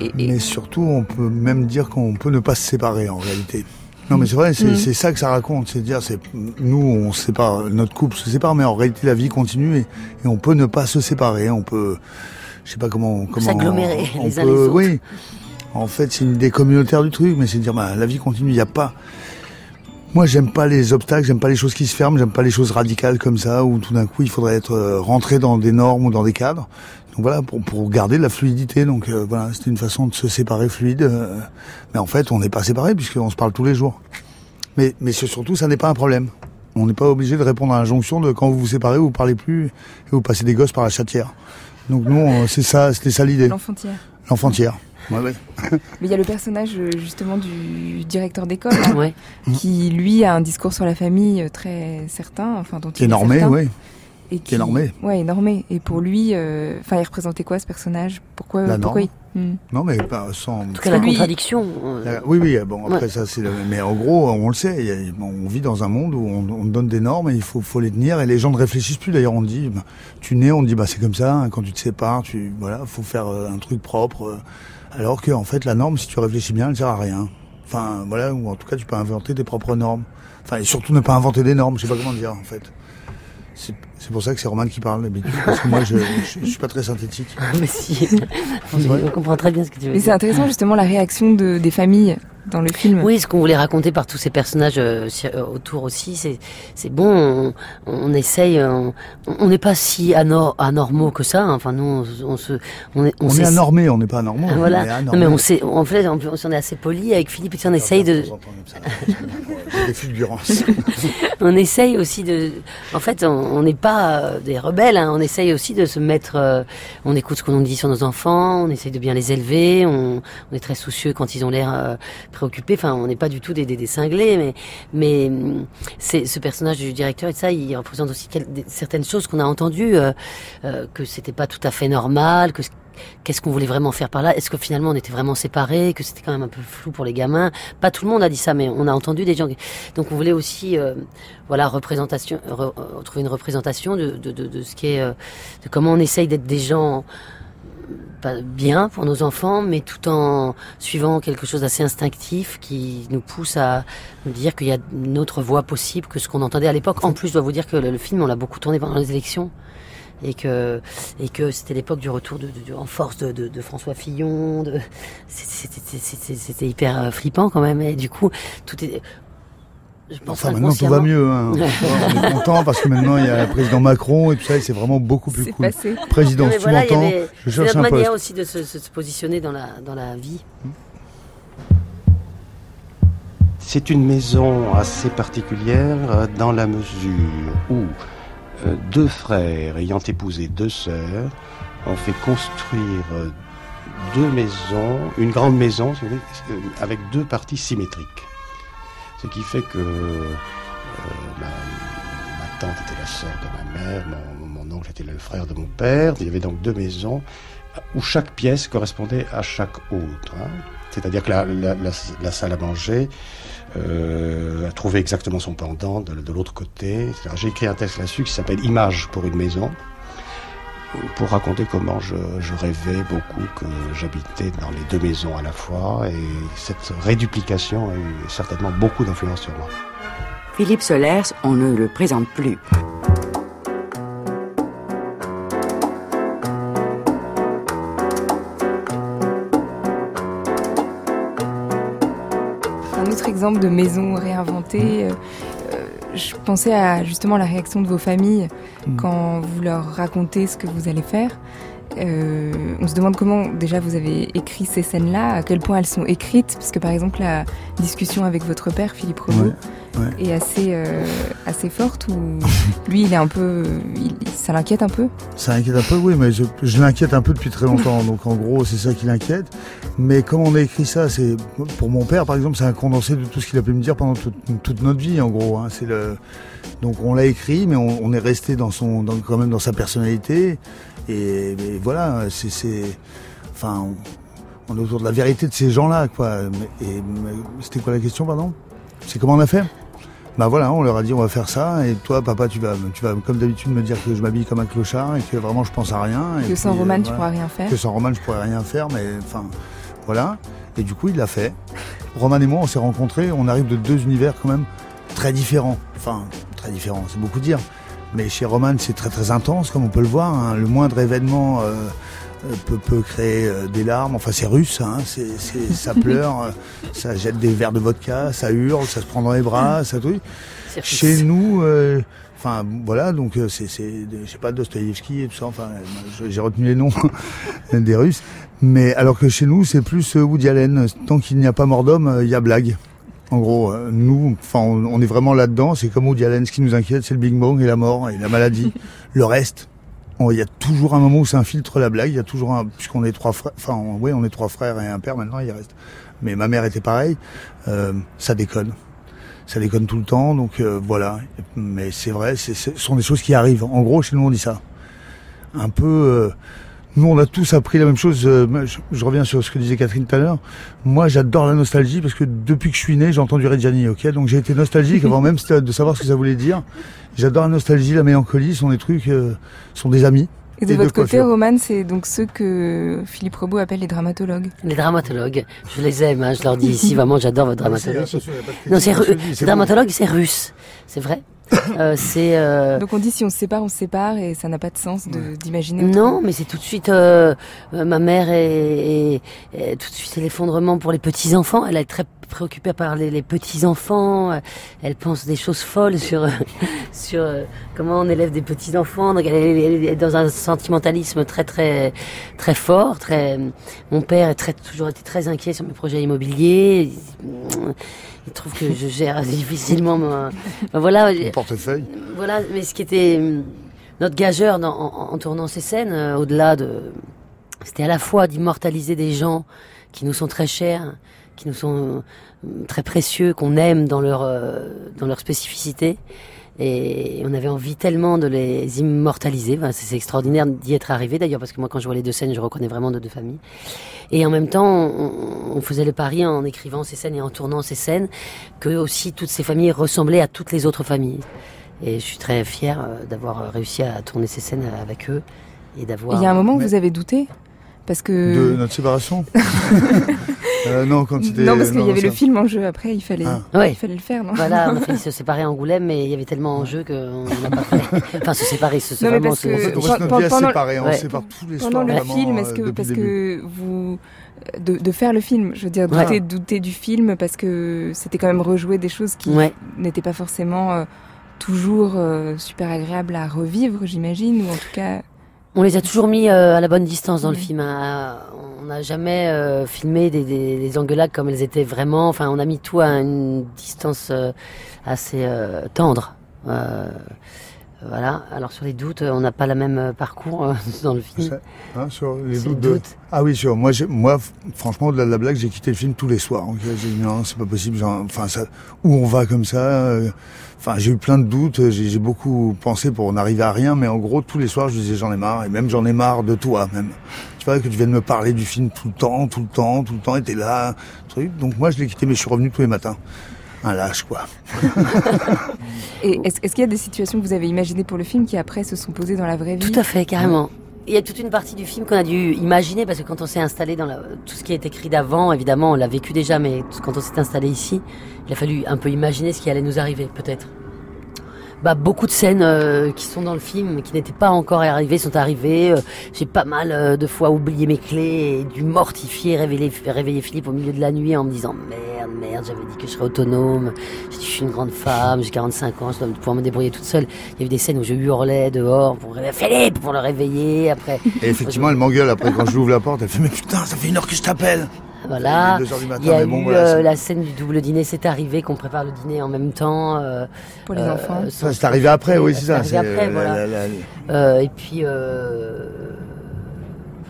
et- et- Mais surtout, on peut même dire qu'on peut ne pas se séparer en réalité. Non, mais c'est vrai, c'est Mm. c'est ça que ça raconte. C'est dire, c'est nous, on se sépare, notre couple se sépare, mais en réalité, la vie continue et, et on peut ne pas se séparer. On peut, je sais pas comment, comment S'agglomérer on les uns peut- les autres. Oui. En fait, c'est une idée communautaire du truc, mais c'est de dire, bah, la vie continue. Il n'y a pas. Moi, j'aime pas les obstacles, j'aime pas les choses qui se ferment, j'aime pas les choses radicales comme ça, où tout d'un coup, il faudrait être euh, rentré dans des normes ou dans des cadres. Donc voilà, pour, pour garder de la fluidité. Donc euh, voilà, c'était une façon de se séparer fluide. euh, mais en fait, on n'est pas séparés puisqu'on se parle tous les jours. Mais, mais surtout, ça n'est pas un problème. On n'est pas obligé de répondre à l'injonction de quand vous vous séparez, vous parlez plus et vous passez des gosses par la chatière. Donc nous, c'est ça, c'était ça l'idée. L'enfantière. L'enfantière. Ouais, ouais. Mais il y a le personnage euh, justement du directeur d'école <coughs> Ouais. qui lui a un discours sur la famille euh, très certain, enfin dont Qui il est normé, certain, oui. et qui est normé. Ouais, normé. Et pour lui, euh, enfin, il représentait quoi ce personnage? Pourquoi La Pourquoi norme. il- Hmm. Non, mais pas sans. En tout cas, la Lui- contradiction. Oui, oui, bon, après Ouais. ça, c'est le... Mais en gros, on le sait, a- on vit dans un monde où on, on donne des normes et il faut, faut les tenir et les gens ne réfléchissent plus. D'ailleurs, on dit, bah, tu nais, on te dit, bah, c'est comme ça, hein, quand tu te sépares, tu, voilà, faut faire euh, un truc propre. euh, alors que, en fait, la norme, si tu réfléchis bien, elle sert à rien. Enfin, voilà, ou en tout cas, tu peux inventer tes propres normes. Enfin, et surtout ne pas inventer des normes, je sais pas comment dire, en fait. C'est pour ça que c'est Roman qui parle parce que moi, je, je, je suis pas très synthétique. mais si. on comprend très bien ce que tu veux Mais c'est dire. intéressant justement la réaction de, des familles dans le film. Oui, ce qu'on voulait raconter par tous ces personnages euh, euh, autour aussi, c'est c'est bon. On, on essaye, euh, on on n'est pas si anor- anormaux que ça. hein. Enfin, nous, on, on se, on est, On, est s'essa- anormés, on n'est pas anormaux. Ah, on est Voilà. Non, mais on sait, en fait, on, on est assez poli avec Philippe. Et puis on essaye de, des fulgurances. on essaye aussi de. En fait, on on n'est pas euh, des rebelles. hein. On essaye aussi de se mettre. euh, on écoute ce qu'on nous dit sur nos enfants. On essaye de bien les élever. On, est très soucieux quand ils ont l'air euh, préoccupés. Enfin, on n'est pas du tout des, des, cinglés, mais mais hum, c'est ce personnage du directeur et ça, il représente aussi certaines choses qu'on a entendues, euh, euh, que c'était pas tout à fait normal, que Qu'est-ce qu'on voulait vraiment faire par là? Est-ce que finalement on était vraiment séparés Que c'était quand même un peu flou pour les gamins? Pas tout le monde a dit ça, mais on a entendu des gens. Donc on voulait aussi, euh, voilà, représentation, re- euh, trouver une représentation de, de, de, ce qui est, euh, de comment on essaye d'être des gens bien pour nos enfants, mais tout en suivant quelque chose d'assez instinctif qui nous pousse à nous dire qu'il y a une autre voie possible que ce qu'on entendait à l'époque. En plus, je dois vous dire que le, le film, on l'a beaucoup tourné pendant les élections et que et que c'était l'époque du retour de, de- de- en force de, de, de François Fillon. De, c'était- hyper euh, flippant quand même. Et du coup, tout est. Je pense Enfin, maintenant tout va mieux. Hein. on est content parce que maintenant il y a le président Macron et tout ça, et c'est vraiment beaucoup plus cool. passé. Président, Non, voilà, tu il y m'entends, je c'est cherche un manière poste. aussi de se, se- positionner dans la dans la vie. C'est une maison assez particulière euh, dans la mesure où deux frères ayant épousé deux sœurs ont fait construire euh, deux maisons, une grande maison euh, avec deux parties symétriques. Ce qui fait que euh, ma, tante était la sœur de ma mère, mon, oncle était le frère de mon père. Il y avait donc deux maisons où chaque pièce correspondait à chaque autre. hein. C'est-à-dire que la salle à manger euh, a trouvé exactement son pendant de, l'autre côté. J'ai écrit un texte là-dessus qui s'appelle Image pour une maison, pour raconter comment je rêvais beaucoup que j'habitais dans les deux maisons à la fois, et cette réduplication a eu certainement beaucoup d'influence sur moi. Philippe Solers, on ne le présente plus. Un autre exemple de maison réinventée. euh, euh, je pensais à justement la réaction de vos familles Mm. quand vous leur racontez ce que vous allez faire. Euh, on se demande comment déjà vous avez écrit ces scènes-là, à quel point elles sont écrites, parce que par exemple la discussion avec votre père Philippe Renaud Ouais, ouais. est assez euh, assez forte ou lui il est un peu, il- ça l'inquiète un peu. Ça inquiète un peu, oui, mais je, je l'inquiète un peu depuis très longtemps. Donc en gros, c'est ça qui l'inquiète. Mais comme on a écrit ça, c'est pour mon père, par exemple, c'est un condensé de tout ce qu'il a pu me dire pendant toute, toute notre vie, en gros. hein. C'est le donc on l'a écrit, mais on, on est resté dans son, dans, quand même dans sa personnalité. Et, et voilà, c'est, c'est, enfin, on, on est autour de la vérité de ces gens-là, quoi. Et c'était quoi la question, pardon? C'est comment on a fait? Bah voilà, on leur a dit on va faire ça et toi papa tu vas tu vas comme d'habitude me dire que je m'habille comme un clochard et que vraiment je pense à rien et Que sans puis, Roman euh, tu pourras rien faire. que sans Roman je pourrais rien faire mais enfin voilà Et du coup, il l'a fait. Roman et moi, on s'est rencontrés. On arrive de deux univers quand même très différents. Enfin, très différents, c'est beaucoup dire. Mais chez Roman, c'est très très intense, comme on peut le voir. hein. Le moindre événement euh, euh, peut, peut créer euh, des larmes. Enfin, c'est russe, hein. c'est, c'est- <laughs> ça pleure, euh, ça jette des verres de vodka, ça hurle, ça se prend dans les bras, ça truc. Chez nous, euh, enfin voilà, donc euh, c'est, je sais pas, Dostoïevski et tout ça. Enfin, euh, j'ai retenu les noms <laughs> des Russes. Mais alors que chez nous, c'est plus euh, Woody Allen. Tant qu'il n'y a pas mort d'homme, euh, il y a blague. En gros, euh, nous, enfin, on, est vraiment là-dedans. C'est comme Woody Allen. Ce qui nous inquiète, c'est le Big Bang et la mort et la maladie. le reste, il y a toujours un moment où ça infiltre la blague. Il y a toujours puisqu'on est trois frères. Enfin, oui, on est trois frères et un père maintenant. Il reste. Mais ma mère était pareil. Euh, ça déconne. Ça déconne tout le temps. Donc euh, voilà. Mais c'est vrai, ce sont des choses qui arrivent. En gros, chez nous, on dit ça. Un peu. euh, nous, on a tous appris la même chose. Euh, je, reviens sur ce que disait Catherine tout à l'heure. Moi, j'adore la nostalgie parce que depuis que je suis né, j'ai entendu Reggiani, ok? Donc j'ai été nostalgique avant même <laughs> de savoir ce que ça voulait dire. J'adore la nostalgie, la mélancolie, ce sont des trucs, euh, ce sont des amis. Et de Et de votre côté. Roman, c'est donc ceux que Philippe Rebaud appelle les dramatologues. Les dramatologues, je les aime, hein, je leur dis ici <laughs> vraiment j'adore votre dramaturgie. attention, y a pas de critique, Non, c'est dramatologue, c'est russe, c'est vrai? Euh, c'est euh, Donc on dit si on se sépare, on se sépare et ça n'a pas de sens de- d'imaginer. non, mais c'est tout de suite euh, euh, ma mère est, est- est- tout de suite c'est l'effondrement pour les petits enfants. Elle est très préoccupée par les, les petits enfants. Elle pense des choses folles sur <laughs> sur euh, comment on élève des petits enfants. Donc elle est, elle est dans un sentimentalisme très très très fort. Très mon père est très toujours été très inquiet sur mes projets immobiliers. Il, trouve que je gère <laughs> difficilement. Enfin, voilà. Mon portefeuille. Voilà, mais ce qui était hum, notre gageur en tournant ces scènes, euh, au-delà de, c'était à la fois d'immortaliser des gens qui nous sont très chers, qui nous sont hum, très précieux, qu'on aime dans leur euh, dans leur spécificité, et on avait envie tellement de les immortaliser. Enfin, c'est extraordinaire d'y être arrivé d'ailleurs parce que moi quand je vois les deux scènes, je reconnais vraiment nos deux familles. Et en même temps, on, on faisait le pari en écrivant ces scènes et en tournant ces scènes que aussi toutes ces familles ressemblaient à toutes les autres familles. Et je suis très fier euh, d'avoir réussi à tourner ces scènes avec eux et Et d'avoir. Il y a un moment où Mais- vous avez douté? Parce que De notre séparation? <laughs> Euh, Non, quand c'était. non parce qu'il y avait le film en jeu après, il fallait, Ah. Ouais. il fallait le faire, non Voilà, on a failli se séparer à Angoulême, mais il y avait tellement en jeu qu'on n'a pas fait. <laughs> Enfin, se séparer, se, se Non, mais vraiment parce que- on Pendant- séparer, tous les Pendant soirs. le film, euh, est-ce que parce que vous de, de faire le film, je veux dire douter, Ouais. douter du film parce que c'était quand même rejouer des choses qui Ouais. n'étaient pas forcément euh, toujours euh, super agréables à revivre, j'imagine, ou en tout cas. On les a toujours mis euh, à la bonne distance dans le film. hein. On n'a jamais euh, filmé des, des, des engueulades comme elles étaient vraiment. Enfin, on a mis tout à une distance euh, assez euh, tendre. Voilà. Alors sur les doutes, on n'a pas la même euh, parcours euh, <laughs> dans le film. Hein, sur les doutes de-. Ah oui, sûr. Moi, j'ai- moi, franchement, au-delà de la blague, j'ai quitté le film tous les soirs. J'ai dit non, c'est pas possible. genre, Enfin, ça, où on va comme ça euh, Enfin, j'ai eu plein de doutes. J'ai beaucoup pensé pour n'arriver à rien, mais en gros, tous les soirs, je disais j'en ai marre, et même j'en ai marre de toi, même. Tu vois que tu viennes me parler du film tout le temps, tout le temps, tout le temps, et t'es là, truc. Donc moi, je l'ai quitté, mais je suis revenu tous les matins. Un lâche, quoi. <laughs> Et est-ce est-ce qu'il y a des situations que vous avez imaginées pour le film qui après se sont posées dans la vraie vie? Tout à fait, carrément. Il y a toute une partie du film qu'on a dû imaginer parce que quand on s'est installé dans la, tout ce qui est écrit d'avant, évidemment, on l'a vécu déjà, mais quand on s'est installé ici, il a fallu un peu imaginer ce qui allait nous arriver, peut-être. Bah, beaucoup de scènes euh, qui sont dans le film, qui n'étaient pas encore arrivées, sont arrivées. Euh, J'ai pas mal euh, de fois oublié mes clés et dû mortifier, réveiller, réveiller Philippe au milieu de la nuit en me disant merde, merde, j'avais dit que je serais autonome. Je suis une grande femme, j'ai 45 ans, je dois pouvoir me débrouiller toute seule. Il y a eu des scènes où je hurlais dehors pour réveiller Philippe, pour le réveiller. Après, Et effectivement, elle m'engueule après quand je l'ouvre la porte. Elle fait mais putain, ça fait une heure que je t'appelle. Voilà. Il matin, y a eu bon, voilà, euh, c'est- la scène du double dîner, c'est arrivé, qu'on prépare le dîner en même temps. euh, pour les euh, enfants sans- Ça, c'est arrivé après, oui, c'est ça. arrivé après, la- voilà. la- la- Euh, et puis,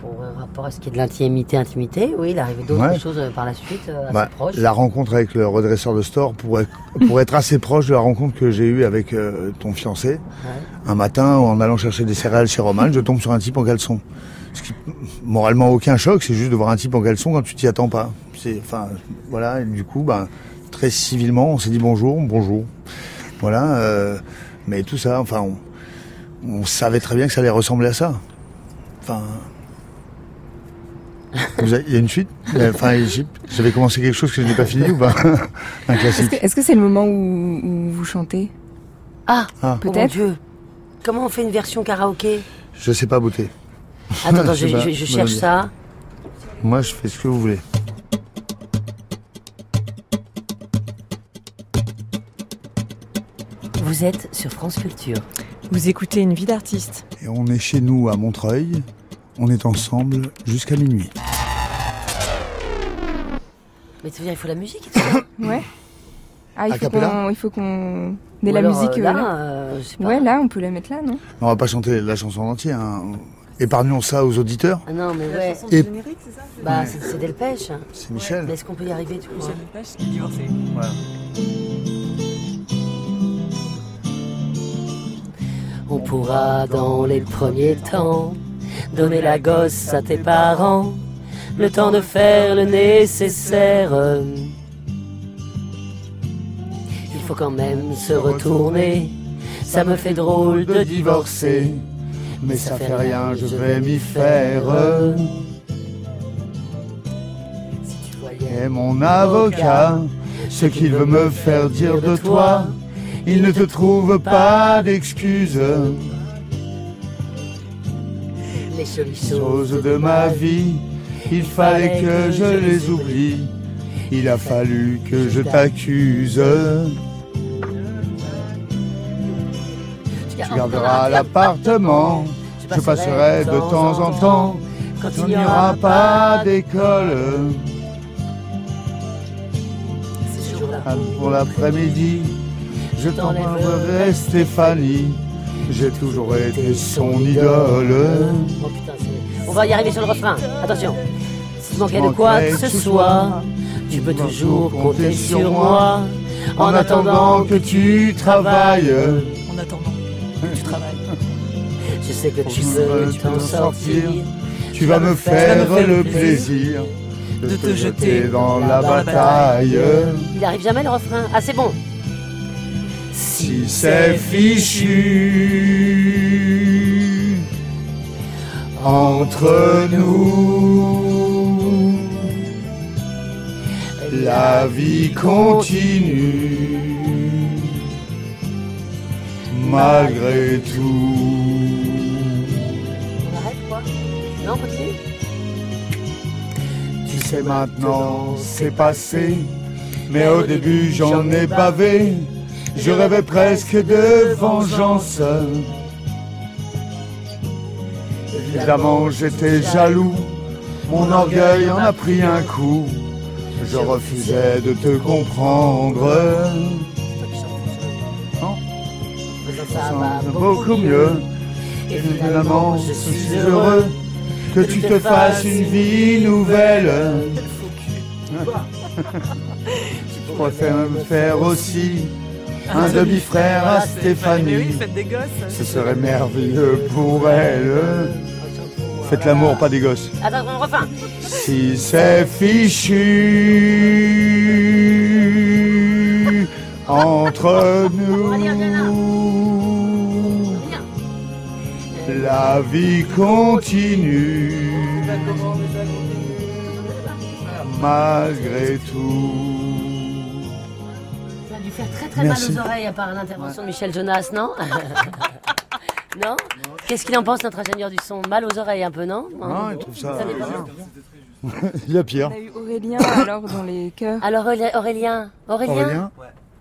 pour un rapport à ce qui est de l'intimité, intimité, oui, il est arrivé d'autres Ouais. choses par la suite, assez Bah, proches. la rencontre avec le redresseur de store pour être, pour être assez proche de la rencontre que j'ai eue avec euh, ton fiancé. Ouais. Un matin, en allant chercher des céréales chez Roman, je tombe sur un type en caleçon. Ce qui, moralement, aucun choc, c'est juste de voir un type en caleçon quand tu t'y attends pas. C'est, enfin, voilà, et du coup, ben, très civilement, on s'est dit bonjour, bonjour. Voilà, euh, mais tout ça, enfin, on, on savait très bien que ça allait ressembler à ça. Enfin, <laughs> Vous avez- Il y a une suite? Enfin, j'ai- j'avais commencé quelque chose que je n'ai pas fini ou pas? <laughs> Un Est-ce classique. que est-ce que c'est le moment où, où vous chantez? Ah, Ah. oh mon Peut-être. Dieu. Comment on fait une version karaoké? Je sais pas beauté. Attends, attends, Je je, sais pas. je- je cherche ça. Moi, je fais ce que vous voulez. Vous êtes sur France Culture. Vous écoutez Une vie d'artiste. Et on est chez nous à Montreuil. On est ensemble jusqu'à minuit. Mais tu veux dire, il faut la musique et tout ça <coughs> Ouais. Ah, il faut qu'on il faut qu'on ait Ou la alors, musique euh, euh, là, là. euh, je sais pas. Ouais, là, on peut la mettre là, non On va pas chanter la chanson en entier. Hein. Épargnons ça aux auditeurs. Ah non, mais ouais. Et Bah, c'est c'est Delpech. c'est Michel. Mais est-ce qu'on peut y arriver, tout Michel Delpech qui est divorcé. On pourra dans les premiers temps donner la gosse à tes parents, le temps de faire le nécessaire. Il faut quand même se retourner, ça me fait drôle de divorcer. Mais ça fait rien, je vais m'y faire. Si tu voyais Et mon avocat, ce qu'il veut me faire dire de toi, il ne te trouve pas d'excuses. les Choses de ma vie, il fallait que je les oublie. Il a fallu que je t'accuse. Tu garderas l'appartement, je passerai de temps en temps. quand Il n'y aura pas d'école. ce jour-là. Pour l'après-midi, je t'enlèverai Stéphanie. J'ai toujours été son idole. Oh putain, On va y arriver sur le refrain. Attention. Si tu manquais de quoi que ce soit, tu peux toujours compter sur moi. En attendant que tu travailles, En attendant sais que tu veux t'en sortir. tu vas me faire le plaisir de te jeter dans la bataille. Il arrive jamais le refrain. Ah, c'est bon. Si c'est fichu entre nous, la vie continue malgré tout. Non, continue. Tu sais maintenant, c'est passé, mais au début j'en ai bavé. Je rêvais presque de vengeance. Évidemment, j'étais jaloux, mon orgueil en a pris un coup. Je refusais de te comprendre. Non, Ça va beaucoup mieux. Et finalement, je suis heureux que tu te fasses une vie nouvelle. <laughs> Je préfère me faire aussi un demi-frère à Stéphanie. Ce serait merveilleux pour elle. Faites l'amour, pas des gosses. Attends, on refrain. Si c'est fichu entre nous, la vie continue malgré tout. Ça a dû faire très très Merci. mal aux oreilles à part l'intervention de Michel Jonas, non <laughs> Non Qu'est-ce qu'il en pense, notre ingénieur du son Mal aux oreilles un peu, non Non, il trouve ça Ça dépend. bien. <laughs> Il y a pire. On a eu Aurélien alors dans les chœurs. Alors Aurélien, Aurélien, Aurélien, Aurélien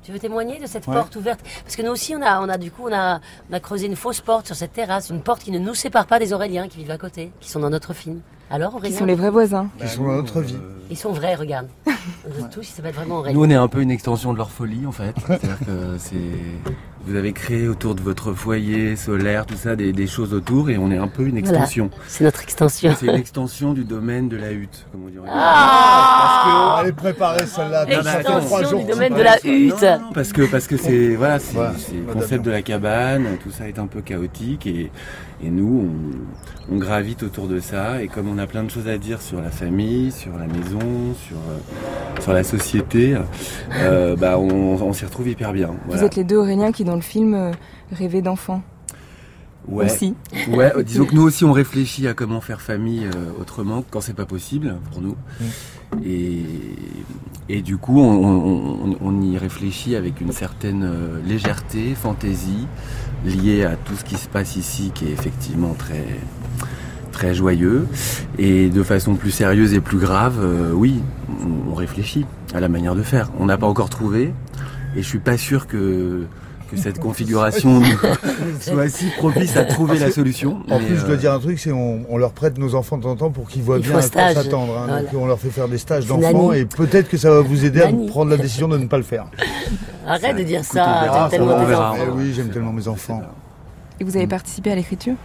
tu veux témoigner de cette Ouais. porte ouverte? Parce que nous aussi, on a, on a du coup, on a, on a creusé une fausse porte sur cette terrasse, une porte qui ne nous sépare pas des Auréliens qui vivent à côté, qui sont dans notre film. Alors Qui Aurélien, sont les vrais voisins. Qui sont dans notre vie. ils sont vrais, regarde. <laughs> Nous tous, ils s'appellent vraiment Aurélien. Nous, on est un peu une extension de leur folie, en fait. C'est-à-dire que c'est. Vous avez créé autour de votre foyer solaire, tout ça, des, des choses autour, et on est un peu une Voilà. extension. C'est notre extension. C'est une extension du domaine de la hutte, comme on dirait. Ah Allez préparer celle-là. Jours. du domaine de la hutte. Non, non, parce que parce que c'est voilà, c'est Voilà. c'est le concept de la cabane, tout ça est un peu chaotique et et nous on, on gravite autour de ça et comme on a plein de choses à dire sur la famille, sur la maison, sur euh, sur la société, euh, bah on, on s'y retrouve hyper bien. Vous êtes les deux Auréliens qui dans le film euh, rêvaient d'enfants. Ouais. Aussi. <laughs> Ouais, disons que nous aussi on réfléchit à comment faire famille euh, autrement quand c'est pas possible pour nous. Et, et du coup on, on- on y réfléchit avec une certaine légèreté, fantaisie liée à tout ce qui se passe ici qui est effectivement très très joyeux et de façon plus sérieuse et plus grave, euh, oui, on, on réfléchit à la manière de faire. On n'a pas encore trouvé et je suis pas sûr que que cette configuration <laughs> soit si propice à trouver la solution. En plus, je dois euh, dire un truc, c'est on, on leur prête nos enfants de temps en temps pour qu'ils voient Il bien à quoi s'attendre. hein. Voilà. On leur fait faire des stages d'enfants et peut-être que ça va vous aider à prendre la décision de ne pas le faire. Arrête de dire ça. on verra, t'aimes on tellement verra. enfants. Eh oui, j'aime tellement mes enfants. Et vous avez participé à l'écriture?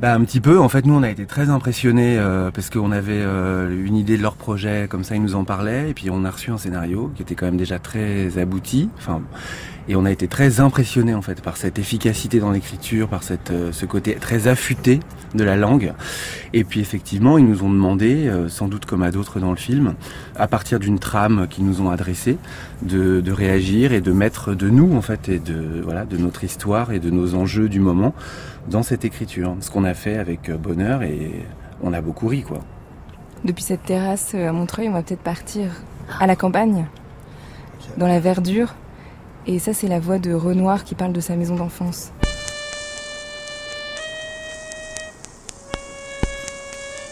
Bah un petit peu. En fait, nous, on a été très impressionnés euh, parce qu'on avait euh, une idée de leur projet, comme ça, ils nous en parlaient, et puis on a reçu un scénario qui était quand même déjà très abouti. Enfin, et on a été très impressionnés en fait par cette efficacité dans l'écriture, par cette euh, ce côté très affûté de la langue. Et puis effectivement, ils nous ont demandé, euh, sans doute comme à d'autres dans le film, à partir d'une trame qu'ils nous ont adressée, de, réagir et de mettre de nous en fait et de voilà de notre histoire et de nos enjeux du moment dans cette écriture. Ce qu'on a fait avec euh, bonheur et on a beaucoup ri quoi. Depuis cette terrasse à Montreuil, on va peut-être partir à la campagne, dans la verdure. Et ça, c'est la voix de Renoir qui parle de sa maison d'enfance.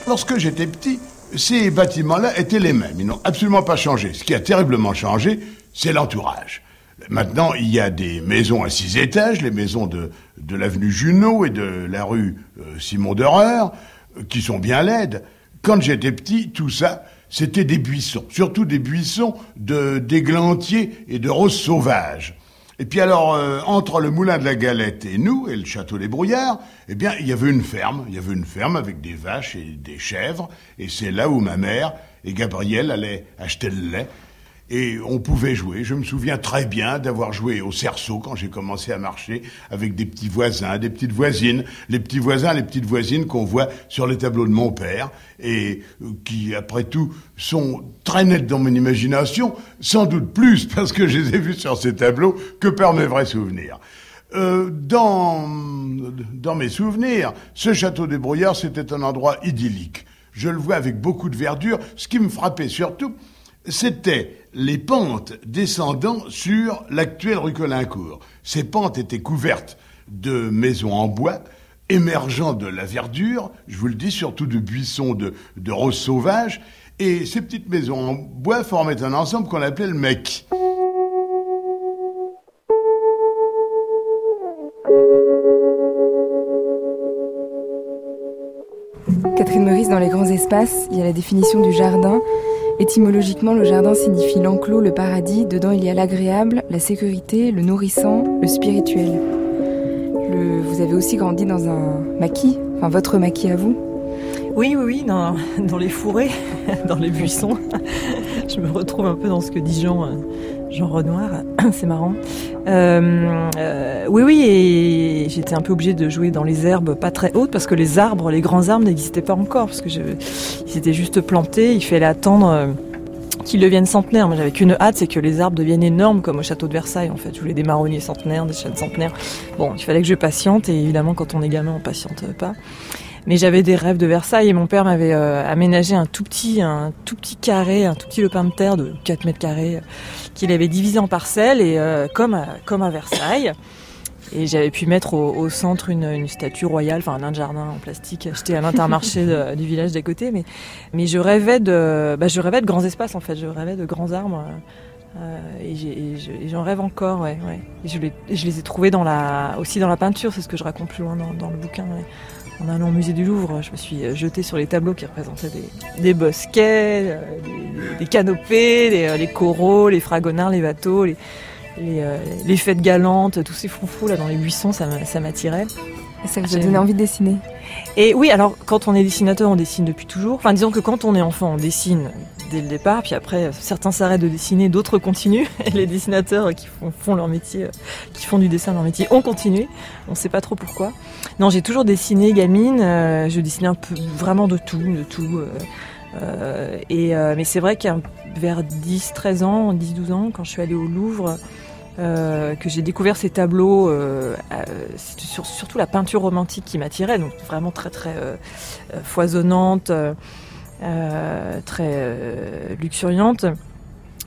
Lorsque j'étais petit, ces bâtiments-là étaient les mêmes. Ils n'ont absolument pas changé. Ce qui a terriblement changé, c'est l'entourage. Maintenant, il y a des maisons à six étages, les maisons de, de l'avenue Junot et de la rue euh, Simon d'Horreur, euh, qui sont bien laides. Quand j'étais petit, tout ça, c'était des buissons, surtout des buissons de d'églantiers et de roses sauvages. Et puis alors, euh, entre le moulin de la Galette et nous, et le château des Brouillards, eh bien, il y avait une ferme. Il y avait une ferme avec des vaches et des chèvres. Et c'est là où ma mère et Gabriel allaient acheter le lait. Et on pouvait jouer. Je me souviens très bien d'avoir joué au cerceau quand j'ai commencé à marcher avec des petits voisins, des petites voisines, les petits voisins, les petites voisines qu'on voit sur les tableaux de mon père et euh, qui, après tout, sont très nettes dans mon imagination, sans doute plus <laughs> parce que je les ai vus sur ces tableaux que par mes vrais souvenirs. Euh, dans, dans mes souvenirs, ce château des Brouillards, c'était un endroit idyllique. Je le vois avec beaucoup de verdure. Ce qui me frappait surtout, c'était les pentes descendant sur l'actuelle rue Colincourt. Ces pentes étaient couvertes de maisons en bois, émergeant de la verdure, je vous le dis, surtout de buissons de, de roses sauvages, et ces petites maisons en bois formaient un ensemble qu'on appelait le mec. Catherine Meurice, dans les grands espaces, il y a la définition du jardin. Étymologiquement, le jardin signifie l'enclos, le paradis. Dedans, il y a l'agréable, la sécurité, le nourrissant, le spirituel. Vous avez aussi grandi dans un maquis, enfin votre maquis à vous? Oui, oui, oui, dans les fourrés, <laughs> dans les buissons. <laughs> Je me retrouve un peu dans ce que dit Jean, euh, Jean Renoir. <coughs> C'est marrant. Euh, euh, oui, oui, et j'étais un peu obligée de jouer dans les herbes pas très hautes parce que les arbres, les grands arbres n'existaient pas encore parce que je, ils étaient juste plantés. Il fallait attendre. qu'ils deviennent centenaires. Moi, j'avais qu'une hâte, c'est que les arbres deviennent énormes, comme au château de Versailles, en fait. Je voulais des marronniers centenaires, des chênes centenaires. Bon, il fallait que je patiente, et évidemment, quand on est gamin, on patiente pas. Mais j'avais des rêves de Versailles, et mon père m'avait euh, aménagé un tout petit, un tout petit carré, un tout petit lopin de terre de 4 mètres carrés, euh, qu'il avait divisé en parcelles, et euh, comme, à, comme à Versailles. Et j'avais pu mettre au, centre une, statue royale, enfin un nain de jardin en plastique acheté à l'intermarché du village d'à côté. Mais, mais je rêvais de, bah, je rêvais de grands espaces en fait. Je rêvais de grands arbres. et j'en rêve encore, ouais. Et je, les, je les ai trouvés dans la, aussi dans la peinture, c'est ce que je raconte plus loin dans, le bouquin. En allant au musée du Louvre, je me suis jetée sur les tableaux qui représentaient des, des bosquets, euh, des, des canopées, les, euh, les coraux, les fragonards, les bateaux, les, les, euh, les fêtes galantes, tous ces froufrous là dans les buissons, ça m'attirait. Et ça vous a donné envie de dessiner? Et oui, alors quand on est dessinateur, on dessine depuis toujours. Enfin, disons que quand on est enfant, on dessine dès le départ, puis après, certains s'arrêtent de dessiner, d'autres continuent. <laughs> Et les dessinateurs qui font, leur métier, euh, qui font du dessin leur métier, ont continué. On sait pas trop pourquoi. Non, j'ai toujours dessiné gamine. euh, je dessinais vraiment de tout, de tout. euh, et mais c'est vrai qu'à vers 10, 13 ans, 10, 12 ans, quand je suis allée au Louvre, que j'ai découvert ces tableaux, euh, surtout la peinture romantique qui m'attirait, donc vraiment très très foisonnante, très euh, luxuriante.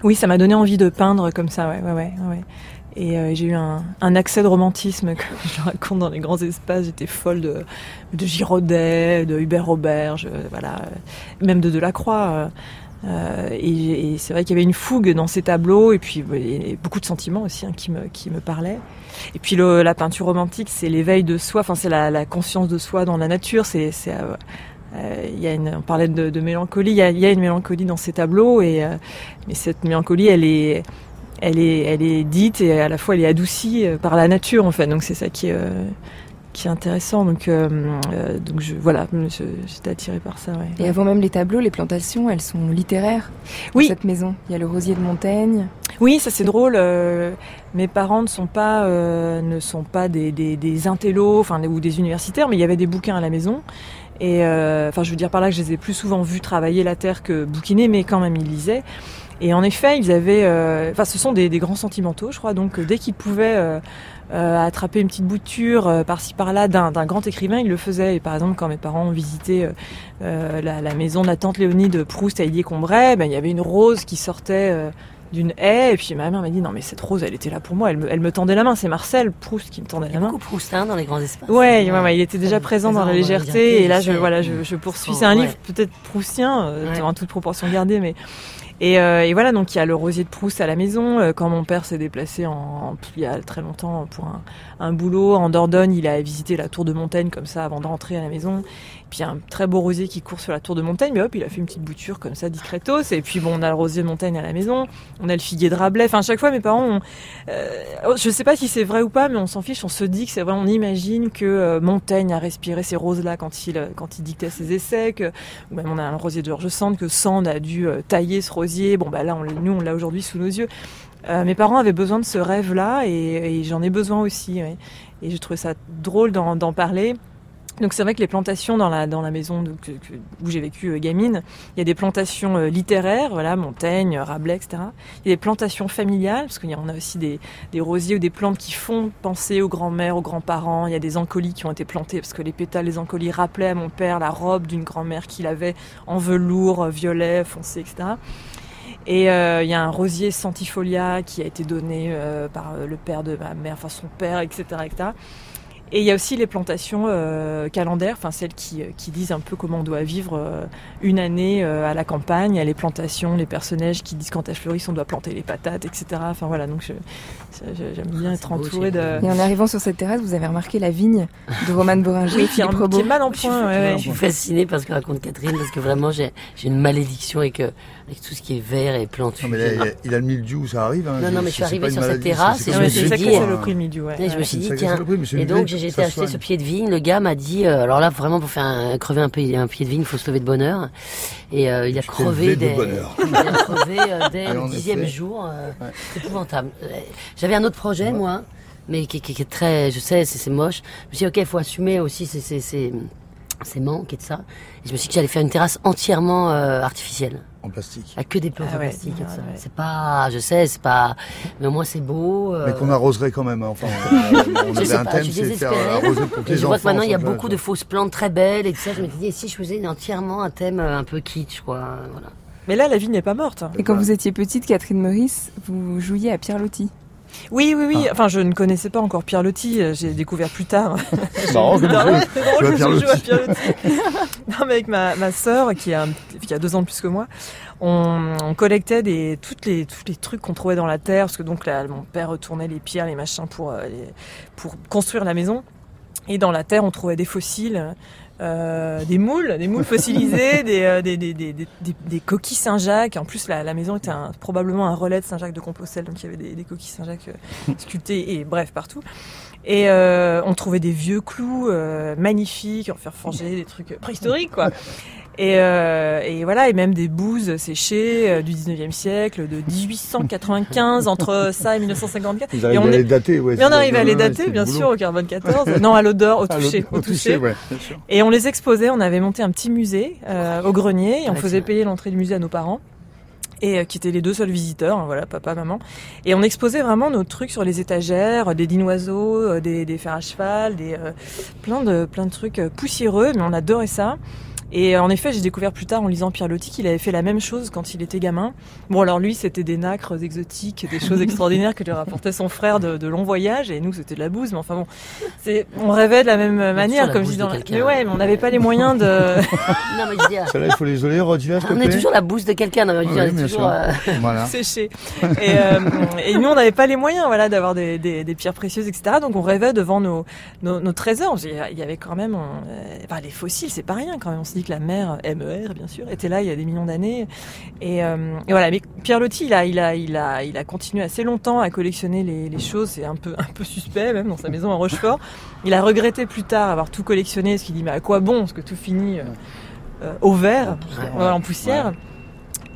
Oui, ça m'a donné envie de peindre comme ça, ouais, ouais, ouais. ouais. Et euh, j'ai eu un, un accès de romantisme, <laughs> comme je raconte dans les grands espaces. J'étais folle de, de Giraudet, de Hubert Robert, je- voilà, euh, même de Delacroix. euh, euh, et et c'est vrai qu'il y avait une fougue dans ces tableaux, et puis et beaucoup de sentiments aussi hein, qui, me, qui me parlaient. Et puis le- la peinture romantique, c'est l'éveil de soi, enfin c'est la, la conscience de soi dans la nature. C'est, euh, euh, il y a une, on parlait de, de mélancolie, il y, a, il y a une mélancolie dans ces tableaux, et euh, mais cette mélancolie, elle est, elle est, elle est dite et à la fois elle est adoucie euh, par la nature en fait. Donc c'est ça qui est, euh, qui est intéressant. Donc, euh, euh, donc je, voilà, j'étais attirée par ça. Ouais. Et avant même les tableaux, les plantations, elles sont littéraires. Oui. Dans cette maison, il y a le rosier de Montaigne. Oui, ça c'est drôle. euh, mes parents ne sont pas, euh, ne sont pas des, des, des intellos, enfin ou des universitaires, mais il y avait des bouquins à la maison. Et euh, enfin, je veux dire par là que je les ai plus souvent vus travailler la terre que bouquiner, mais quand même ils lisaient. Et en effet, ils avaient, euh, enfin, ce sont des, grands sentimentaux, je crois. Donc, euh, dès qu'ils pouvaient attraper une petite bouture euh, par-ci par-là d'un grand écrivain, ils le faisaient. Et par exemple, quand mes parents ont visité la, maison de la tante Léonie de Proust à Illier-Combray, ben, il y avait une rose qui sortait d'une haie. Et puis ma mère m'a dit non mais cette rose, elle était là pour moi. Elle me, elle me tendait la main. C'est Marcel Proust qui me tendait la main. Beaucoup Proustin dans les grands espaces. Ouais, ouais, ouais, il était déjà présent dans la légèreté, et là je voilà, je, je poursuis. C'est un ouais. livre peut-être proustien, euh, en toute proportion gardée, mais et, euh, et voilà donc il y a le rosier de Proust à la maison. Euh, Quand mon père s'est déplacé en, il y a très longtemps pour un, un boulot en Dordogne, il a visité la tour de Montaigne comme ça avant de rentrer à la maison. Puis un très beau rosier qui court sur la tour de Montaigne, mais hop, il a fait une petite bouture comme ça discretos. Et puis bon, on a le rosier de Montaigne à la maison, on a le figuier de Rabelais. Enfin, à chaque fois, mes parents ont, euh, je sais pas si c'est vrai ou pas, mais on s'en fiche. On se dit que c'est vrai. On imagine que euh, Montaigne a respiré ces roses-là quand il euh, quand il dictait ses essais. Que ou même on a un rosier de George Sand que Sand a dû euh, tailler ce rosier. Bon bah là, on, nous on l'a aujourd'hui sous nos yeux. Mes parents avaient besoin de ce rêve-là et, j'en ai besoin aussi. Et je trouvais ça drôle d'en parler. Donc c'est vrai que les plantations dans la dans la maison où j'ai vécu euh, gamine, il y a des plantations euh, littéraires, voilà Montaigne, euh, Rabelais, etc. Il y a des plantations familiales parce qu'on a aussi des, des rosiers ou des plantes qui font penser aux grands-mères, aux grands-parents. Il y a des encolis qui ont été plantés parce que les pétales des encolis rappelaient à mon père la robe d'une grand-mère qu'il avait en velours violet foncé, etc. Et il y a un rosier centifolia qui a été donné par le père de ma mère, enfin son père, etc., etc. Et il y a aussi les plantations euh, calendaires, enfin celles qui, euh, qui disent un peu comment on doit vivre euh, une année euh, à la campagne. Il y a les plantations, les personnages qui disent quand elles fleurissent on doit planter les patates, etc. Enfin voilà, donc je- je- j'aime bien être entourée de... Et en arrivant sur cette terrasse, vous avez remarqué la vigne de Romane Boringer Oui, qui est, un- qui est mal en point. ouais, ouais. Je suis fascinée par ce que raconte Catherine parce que vraiment j'ai j'ai une malédiction avec, avec tout ce qui est vert et plantu. Non, mais là, il, a, le mildiou, ça arrive. Hein, Non, non, mais je suis arrivée sur cette terrasse c'est- et je me suis dit, sacrée saloperie, le midi, ouais. Et je me suis dit, tiens. Et donc j'ai été acheter ce pied de vigne. Le gars m'a dit, euh, alors là vraiment pour faire un, crever un pied, un pied de vigne, il faut se lever de bonne heure. Et euh, il <laughs> a crevé de il a euh, <laughs> dès le dixième jour. C'est épouvantable. J'avais un autre projet moi, mais qui, qui- qui est très, je sais, c'est c'est moche. Je me suis dit ok, il faut assumer aussi ces, ces, manques et de ça. Et je me suis dit que j'allais faire une terrasse entièrement euh, artificielle. En plastique. Avec que des plantes Ah en ouais, plastique et ah de ça. ouais. C'est pas, je sais, c'est pas, mais au moins c'est beau. euh, Mais qu'on arroserait quand même. hein. Enfin, on, <laughs> on je avait sais un pas, thème, c'est faire arroser pour que les je vois que maintenant il y a beaucoup de fausses plantes très belles et tout ça. Je dit, et si je faisais entièrement un thème euh, un peu kitsch, quoi. Voilà. Mais là, la vie n'est pas morte. Et quand vous étiez petite, Catherine Meurice, vous jouiez à Pierre Loti. Oui, oui, Ah. oui. Enfin, je ne connaissais pas encore Pierre Loti. euh, J'ai découvert plus tard. C'est <laughs> drôle je joue à. Pierre <laughs> non, mais avec ma, ma sœur, qui a, qui a deux ans de plus que moi, on, on collectait des, toutes les, tous les trucs qu'on trouvait dans la terre, parce que donc là, mon père retournait les pierres, les machins pour, euh, les- pour construire la maison. Et dans la terre, on trouvait des fossiles, euh, des moules, des moules fossilisés, <laughs> des, euh, des, des, des, coquilles Saint-Jacques. En plus, la, la maison était un- probablement un relais de Saint-Jacques de Compostelle, donc il y avait des, des coquilles Saint-Jacques euh, <laughs> sculptées et bref partout. Et euh, on trouvait des vieux clous euh, magnifiques, en fer forgé, des trucs préhistoriques quoi. <laughs> Et, euh, et voilà, et même des bouses séchées euh, du 19e siècle, de 1895, <laughs> entre ça et 1954. Vous et on à est- les dater, ouais. mais on arrive à les dater, bien sûr, au carbone 14. Non, à l'odeur, au <laughs> Ah, toucher, au au toucher. ouais, bien sûr. Et on les exposait, on avait monté un petit musée euh, au grenier et on faisait payer l'entrée du musée à nos parents. et euh, qui étaient les deux seuls visiteurs, hein, voilà, papa, maman. Et on exposait vraiment nos trucs sur les étagères, des dinoiseaux, euh, des, des fers à cheval, des euh, plein de plein de trucs poussiéreux, mais on adorait ça. Et euh, en effet, j'ai découvert plus tard en lisant Pierre Loti qu'il avait fait la même chose quand il était gamin. Bon, alors lui, c'était des nacres exotiques, des choses <laughs> extraordinaires que lui rapportait son frère de, de longs voyages, et nous, c'était de la bouse. Mais enfin bon, c'est, on rêvait de la même manière, la comme je dis dans. Mais ouais, mais on n'avait pas les moyens de. <laughs> Non, mais je dis, Celle-là, il faut l'isoler, Roger, s'il te on est toujours la bouse de quelqu'un. non, mais je veux dire, Oui, c'est bien toujours, sûr. euh, Voilà. <laughs> séché. Et, euh, et nous, on n'avait pas les moyens, voilà, d'avoir des, des, des pierres précieuses, etc. Donc, on rêvait devant nos, nos, nos trésors. Il y avait quand même, on- euh, enfin, les fossiles, c'est pas rien quand même. On se dit que la mer, MER, bien sûr, était là il y a des millions d'années. Et, euh, et voilà. Mais Pierre Loti, il a, il a, il a, il a continué assez longtemps à collectionner les, les choses. C'est un peu, un peu suspect, même dans sa maison à Rochefort. Il a regretté plus tard avoir tout collectionné, ce qu'il dit, mais à quoi bon, parce que tout finit euh, euh, au vert, en poussière.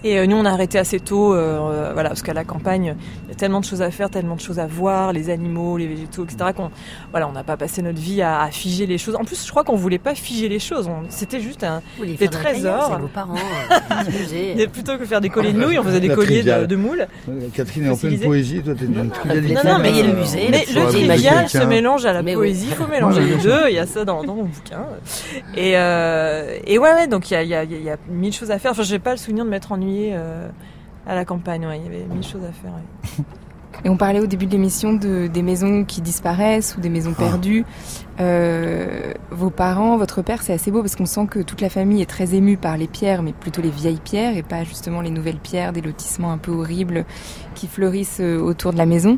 Et euh, nous, on a arrêté assez tôt, euh, euh, voilà, parce qu'à la campagne, il y a tellement de choses à faire, tellement de choses à voir, les animaux, les végétaux, etc. Qu'on, voilà, on n'a pas passé notre vie à, à figer les choses. En plus, je crois qu'on voulait pas figer les choses. On- C'était juste un, voulez des trésors. vos parents, euh, <laughs> plutôt que faire des colliers de nouilles, on faisait des La colliers de, moules. Catherine est en pleine poésie, toi t'es d'une trivialité. Non, non, mais il y a le musée, Mais le trivial se mélange à la Mais oui. poésie, il faut <laughs> mélanger les deux, il y a ça dans, dans mon bouquin. Et, euh, et ouais, ouais, donc il y a, il y, a, y a mille choses à faire. Enfin, j'ai pas le souvenir de m'être ennuyée euh, à la campagne, ouais, il y avait mille choses à faire. ouais. Et on parlait au début de l'émission de, des maisons qui disparaissent ou des maisons perdues. Euh, vos parents, votre père, c'est assez beau parce qu'on sent que toute la famille est très émue par les pierres, mais plutôt les vieilles pierres et pas justement les nouvelles pierres, des lotissements un peu horribles qui fleurissent euh, autour de la maison.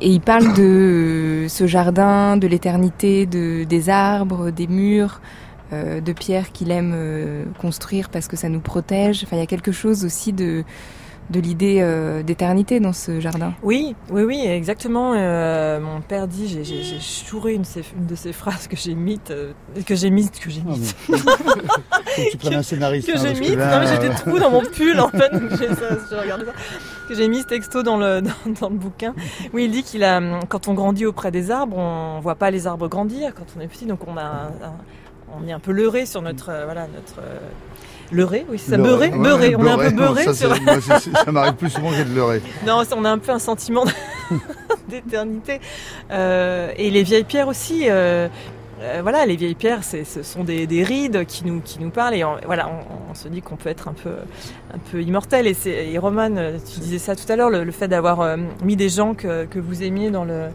Et il parle de ce jardin, de l'éternité, de, des arbres, des murs, euh, de pierres qu'il aime euh, construire parce que ça nous protège. Enfin, il y a quelque chose aussi de, de l'idée euh, d'éternité dans ce jardin. Oui, oui, oui, exactement. Euh, mon père dit, j'ai- j'ai j'ai chouré une, de ces- une de ces phrases que j'ai mises, euh, que j'ai mises, que j'ai mais- Faut que tu prennes un <laughs> scénariste. que hein, j'ai là, non mais j'ai des trous dans mon <laughs> pull en fait, donc j'ai ça, je regardais ça, que j'ai mis ce texto dans le, <laughs> dans, dans le bouquin. Oui, il dit qu'il a, quand on grandit auprès des arbres, on voit pas les arbres grandir quand on est petit, donc on a, un- un- on est un peu leurré sur notre, euh, voilà, notre, euh, leurré, oui, c'est ça, beurré, ouais, beurré, on est un peu non, beurré ça, sur, moi, ça m'arrive plus souvent que de leurrer. <laughs> non, on a un peu un sentiment <laughs> d'éternité. Euh, et les vieilles pierres aussi. voilà, les vieilles pierres, ce sont des, des rides qui nous, qui nous parlent et on, voilà, on, on se dit qu'on peut être un peu, un peu immortel. Et, et Roman, tu disais ça tout à l'heure, le, le fait d'avoir mis des gens que, que vous aimiez dans le,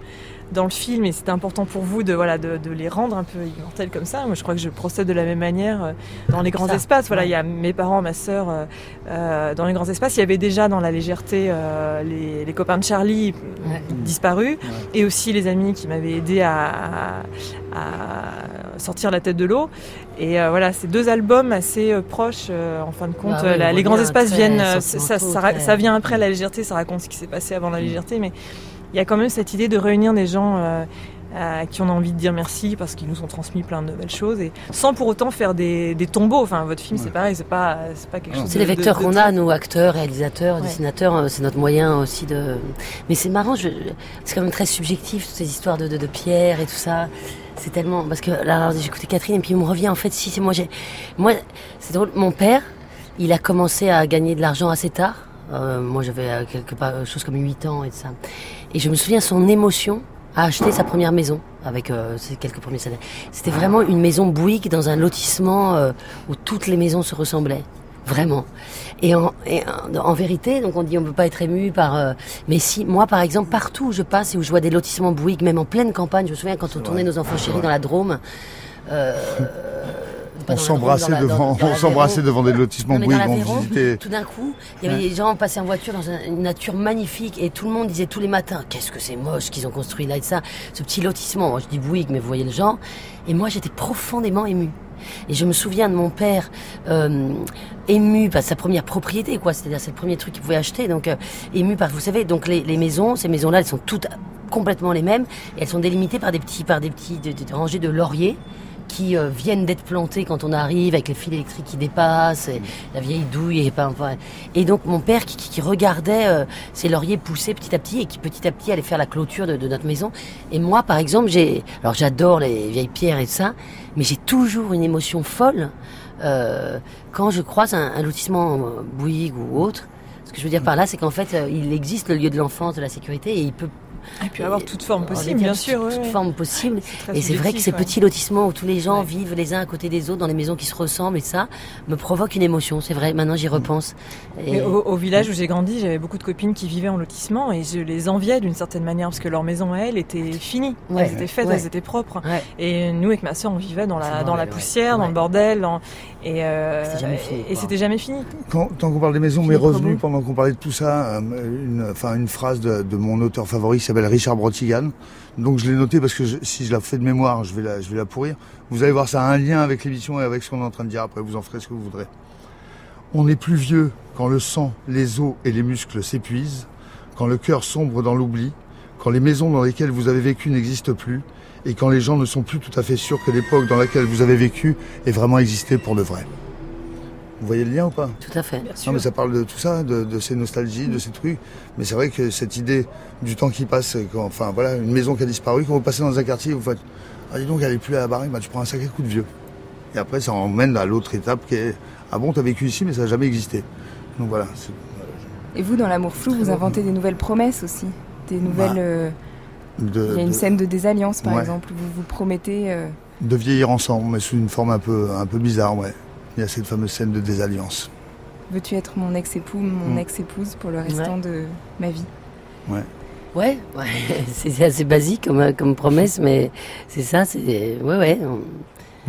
dans le film et c'était important pour vous de, voilà, de, de les rendre un peu immortels comme ça. Moi, je crois que je procède de la même manière euh, dans les grands Ça, espaces. Voilà, ouais. il y a mes parents, ma sœur, euh, euh, dans les grands espaces. Il y avait déjà dans la légèreté euh, les, les copains de Charlie euh, Ouais. disparus et aussi les amis qui m'avaient aidé à, à- à sortir la tête de l'eau. Et euh, voilà, ces deux albums assez proches, euh, en fin de compte. Ah euh, la- on les grands espaces viennent, ça, ça, ça vient après la légèreté, ça raconte ce qui s'est passé avant la légèreté, mais il y a quand même cette idée de réunir des gens euh, à qui on a envie de dire merci parce qu'ils nous ont transmis plein de belles choses et sans pour autant faire des, des tombeaux. Enfin, votre film, c'est pareil, c'est pas, c'est pas quelque chose. C'est les vecteurs qu'on a, nous, acteurs, réalisateurs, Ouais. dessinateurs, euh, c'est notre moyen aussi de... Mais c'est marrant, je... c'est quand même très subjectif, toutes ces histoires de, de, de pierre et tout ça. C'est tellement... Parce que là, écouté Catherine et puis il me revient, en fait, si, c'est moi, j'ai... Moi, c'est drôle, mon père, il a commencé à gagner de l'argent assez tard. Euh, moi, j'avais euh, quelque part, euh, chose comme 8 ans et tout ça. Et je me souviens son émotion à acheter sa première maison avec euh, ses quelques premiers salaires. C'était vraiment une maison Bouygues dans un lotissement euh, où toutes les maisons se ressemblaient. Vraiment. Et en, et en, en vérité, donc on dit on peut pas être ému par. euh, mais si, moi par exemple, partout où je passe et où je vois des lotissements Bouygues, même en pleine campagne, je me souviens quand on tournait nos enfants chéris dans la Drôme. euh, <laughs> pas On s'embrassait devant, dans- dans on s'embrassait devant des lotissements. Tout d'un coup, il y avait des gens passaient en voiture dans un- une nature magnifique et tout le monde disait tous les matins qu'est-ce que c'est moche qu'ils ont construit là et ça, ce petit lotissement. Moi, je dis Bouygues, mais vous voyez le genre. Et moi, j'étais profondément émue. Et je me souviens de mon père euh, ému par sa première propriété, quoi. C'est-à-dire c'est le premier truc qu'il pouvait acheter. Donc euh, ému par, vous savez, donc les, les maisons, ces maisons-là, elles sont toutes complètement les mêmes. Et elles sont délimitées par des petits, par des petits de- de- rangées de lauriers qui euh, viennent d'être plantés quand on arrive avec les fils électriques qui dépassent, et la vieille douille et pas et donc mon père qui, qui- qui regardait euh, ces lauriers pousser petit à petit et qui petit à petit allait faire la clôture de, de notre maison. Et moi par exemple j'ai alors j'adore les vieilles pierres et tout ça, mais j'ai toujours une émotion folle euh, quand je croise un, un lotissement euh, Bouygues ou autre Ce que je veux dire par là, c'est qu'en fait, il existe le lieu de l'enfance, de la sécurité, et il peut Et puis avoir toute forme possible, bien toute- sûr. toute ouais. forme possible. Et c'est vrai que ces ouais. petits lotissements où tous les gens vivent les uns à côté des autres dans des maisons qui se ressemblent et ça me provoque une émotion. C'est vrai. Maintenant, j'y repense. Et- Mais au, au village où j'ai grandi, j'avais beaucoup de copines qui vivaient en lotissement et je les enviais d'une certaine manière parce que leur maison à elles était finie, Ouais. elles étaient faites, Ouais. elles étaient propres. Ouais. Et nous, avec ma soeur, on vivait dans C'est la poussière, dans le bordel, dans- et euh, C'était jamais fini, Et quoi. c'était jamais fini. Quand, tant qu'on parle des maisons, m'est Philippe revenu pendant qu'on parlait de tout ça, euh, une, enfin, une phrase de, de mon auteur favori qui Richard Brotigan. Donc je l'ai noté parce que si je la fais de mémoire, je vais la, je vais la pourrir. Vous allez voir, ça a un lien avec l'émission et avec ce qu'on est en train de dire après. Vous en ferez ce que vous voudrez. On est plus vieux quand le sang, les os et les muscles s'épuisent, quand le cœur sombre dans l'oubli, quand les maisons dans lesquelles vous avez vécu n'existent plus, et quand les gens ne sont plus tout à fait sûrs que l'époque dans laquelle vous avez vécu ait vraiment existé pour de vrai. Vous voyez le lien ou pas? Tout à fait. non, mais ça parle de tout ça, de, de ces nostalgies, de ces trucs. Mais c'est vrai que cette idée du temps qui passe, quand, enfin voilà, une maison qui a disparu, quand vous passez dans un quartier, vous faites Ah, dis donc, elle est plus à la barrique, bah, tu prends un sacré coup de vieux. Et après, ça emmène à l'autre étape qui est Ah bon, t'as vécu ici, mais ça n'a jamais existé. Donc voilà. Et vous, dans l'amour flou, vous inventez des nouvelles promesses aussi. Des nouvelles. Bah, euh, De, Il y a une de- scène de désalliance, par Ouais. exemple, où vous vous promettez. euh, de vieillir ensemble, mais sous une forme un peu, un peu bizarre, ouais. Il y a cette fameuse scène de désalliance. Veux-tu être mon ex-époux, mon Mm. ex-épouse pour le restant de ma vie? Ouais. Ouais, ouais. <laughs> c'est assez basique comme, comme promesse, mais c'est ça, c'est. Ouais, ouais. on-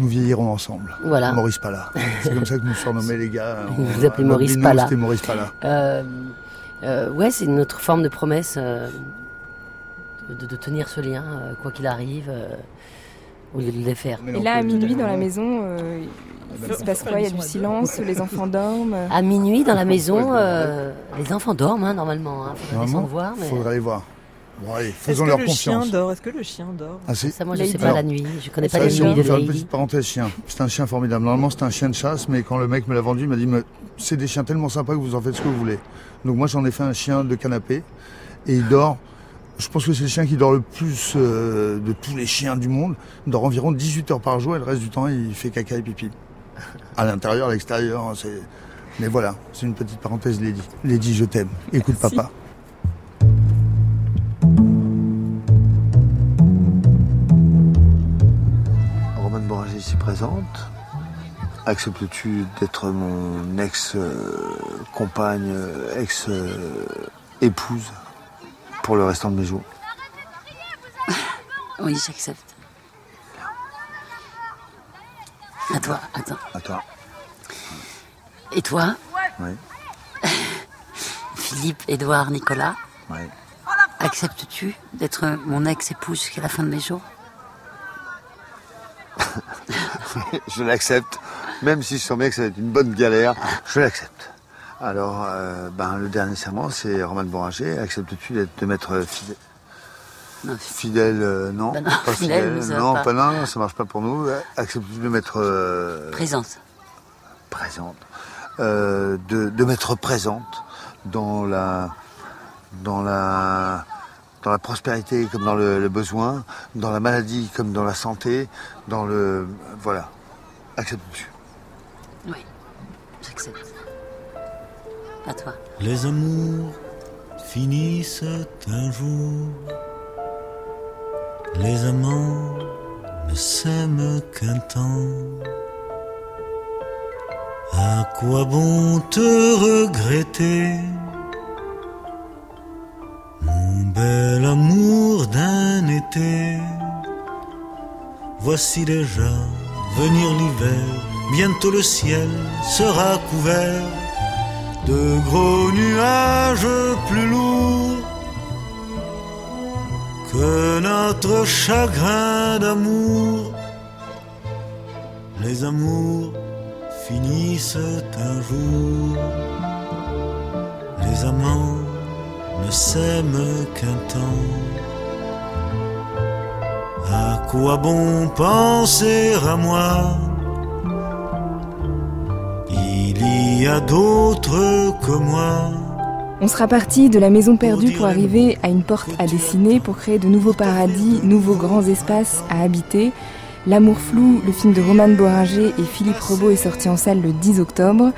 Nous vieillirons ensemble. Voilà. Maurice Pala. C'est comme ça que nous surnommait les gars. Vous On- vous appelez Maurice Pala. C'était Maurice Pala. Euh, euh, ouais, c'est une autre forme de promesse euh, de, de tenir ce lien, euh, quoi qu'il arrive, euh, au lieu de le faire. Et là, à minuit, dans la maison, euh, il se passe quoi Il y a du silence, les enfants dorment. <laughs> À minuit, dans la maison, euh, les enfants dorment, hein, normalement. Hein. Faudrait Vraiment descendre voir, mais... Faudrait aller voir. Bon, allez, Est-ce faisons que leur le chien confiance. dort? Est-ce que le chien dort? Ah, c'est- Ça, moi, je Lady. sais pas la nuit. Je connais pas les si on nuits peut de faire une petite parenthèse chien. C'est un chien formidable. Normalement, c'est un chien de chasse, mais quand le mec me l'a vendu, il m'a dit c'est des chiens tellement sympas que vous en faites ce que vous voulez. Donc moi, j'en ai fait un chien de canapé et il dort. Je pense que c'est le chien qui dort le plus euh, de tous les chiens du monde. Il dort environ 18 heures par jour et le reste du temps, il fait caca et pipi. À l'intérieur, à l'extérieur, c'est. Mais voilà, c'est une petite parenthèse, Lady. Lady, je t'aime. Écoute, Merci. papa. Romane Boranger ici présente. Acceptes-tu d'être mon ex-compagne, ex-épouse pour le restant de mes jours? Oui, j'accepte. À toi, attends. À toi. Et toi Oui. <laughs> Philippe, Édouard, Nicolas Oui. Acceptes-tu d'être mon ex-épouse jusqu'à la fin de mes jours <laughs> je l'accepte, même si je sens bien que ça va être une bonne galère, je l'accepte. Alors, euh, ben, le dernier serment, c'est Roman Boranger. Acceptes-tu d'être de m'être fidèle? Non, Fidèle, euh, non, Ben non, pas fidèle, non, pas. pas non, ça marche pas pour nous. Acceptes-tu de m'être euh, Présente. présente, euh, de, de m'être présente dans la, dans la, dans la prospérité comme dans le, le besoin, dans la maladie comme dans la santé, dans le, voilà. Acceptes-tu Oui, j'accepte. À toi. Les amours finissent un jour. Les amants ne s'aiment qu'un temps. À quoi bon te regretter? Mon bel amour d'un été. Voici déjà venir l'hiver. Bientôt le ciel sera couvert de gros nuages plus lourds que notre chagrin d'amour. Les amours finissent un jour, les amants ne s'aiment qu'un temps. À quoi bon penser à moi? Il y a d'autres que moi. On sera parti de la maison perdue pour arriver à une porte à dessiner, pour créer de nouveaux paradis, nouveaux grands espaces à habiter. L'amour flou, le film de Roman Boranger et Philippe Robot est sorti en salle le 10 octobre.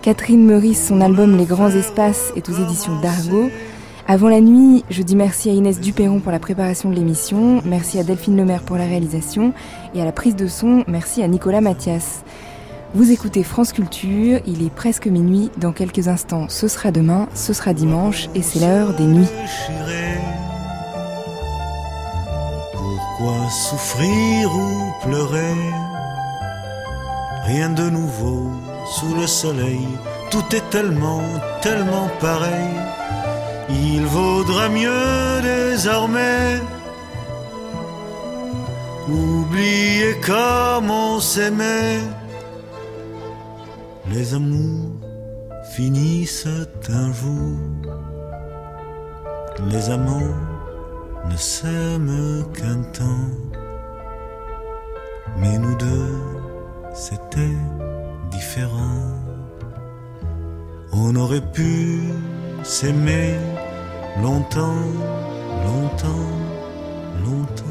Catherine Meurice, son album Les Grands Espaces est aux éditions d'Argo. Avant la nuit, je dis merci à Inès Duperron pour la préparation de l'émission, merci à Delphine Lemaire pour la réalisation et à la prise de son, merci à Nicolas Mathias. Vous écoutez France Culture, il est presque minuit, dans quelques instants ce sera demain, ce sera dimanche et c'est l'heure des nuits. Pourquoi souffrir ou pleurer? Rien de nouveau sous le soleil, tout est tellement, tellement pareil. Il vaudra mieux désormais oublier comme on s'aimait. Les amours finissent un jour, les amants ne s'aiment qu'un temps, mais nous deux, c'était différent. On aurait pu s'aimer longtemps, longtemps, longtemps.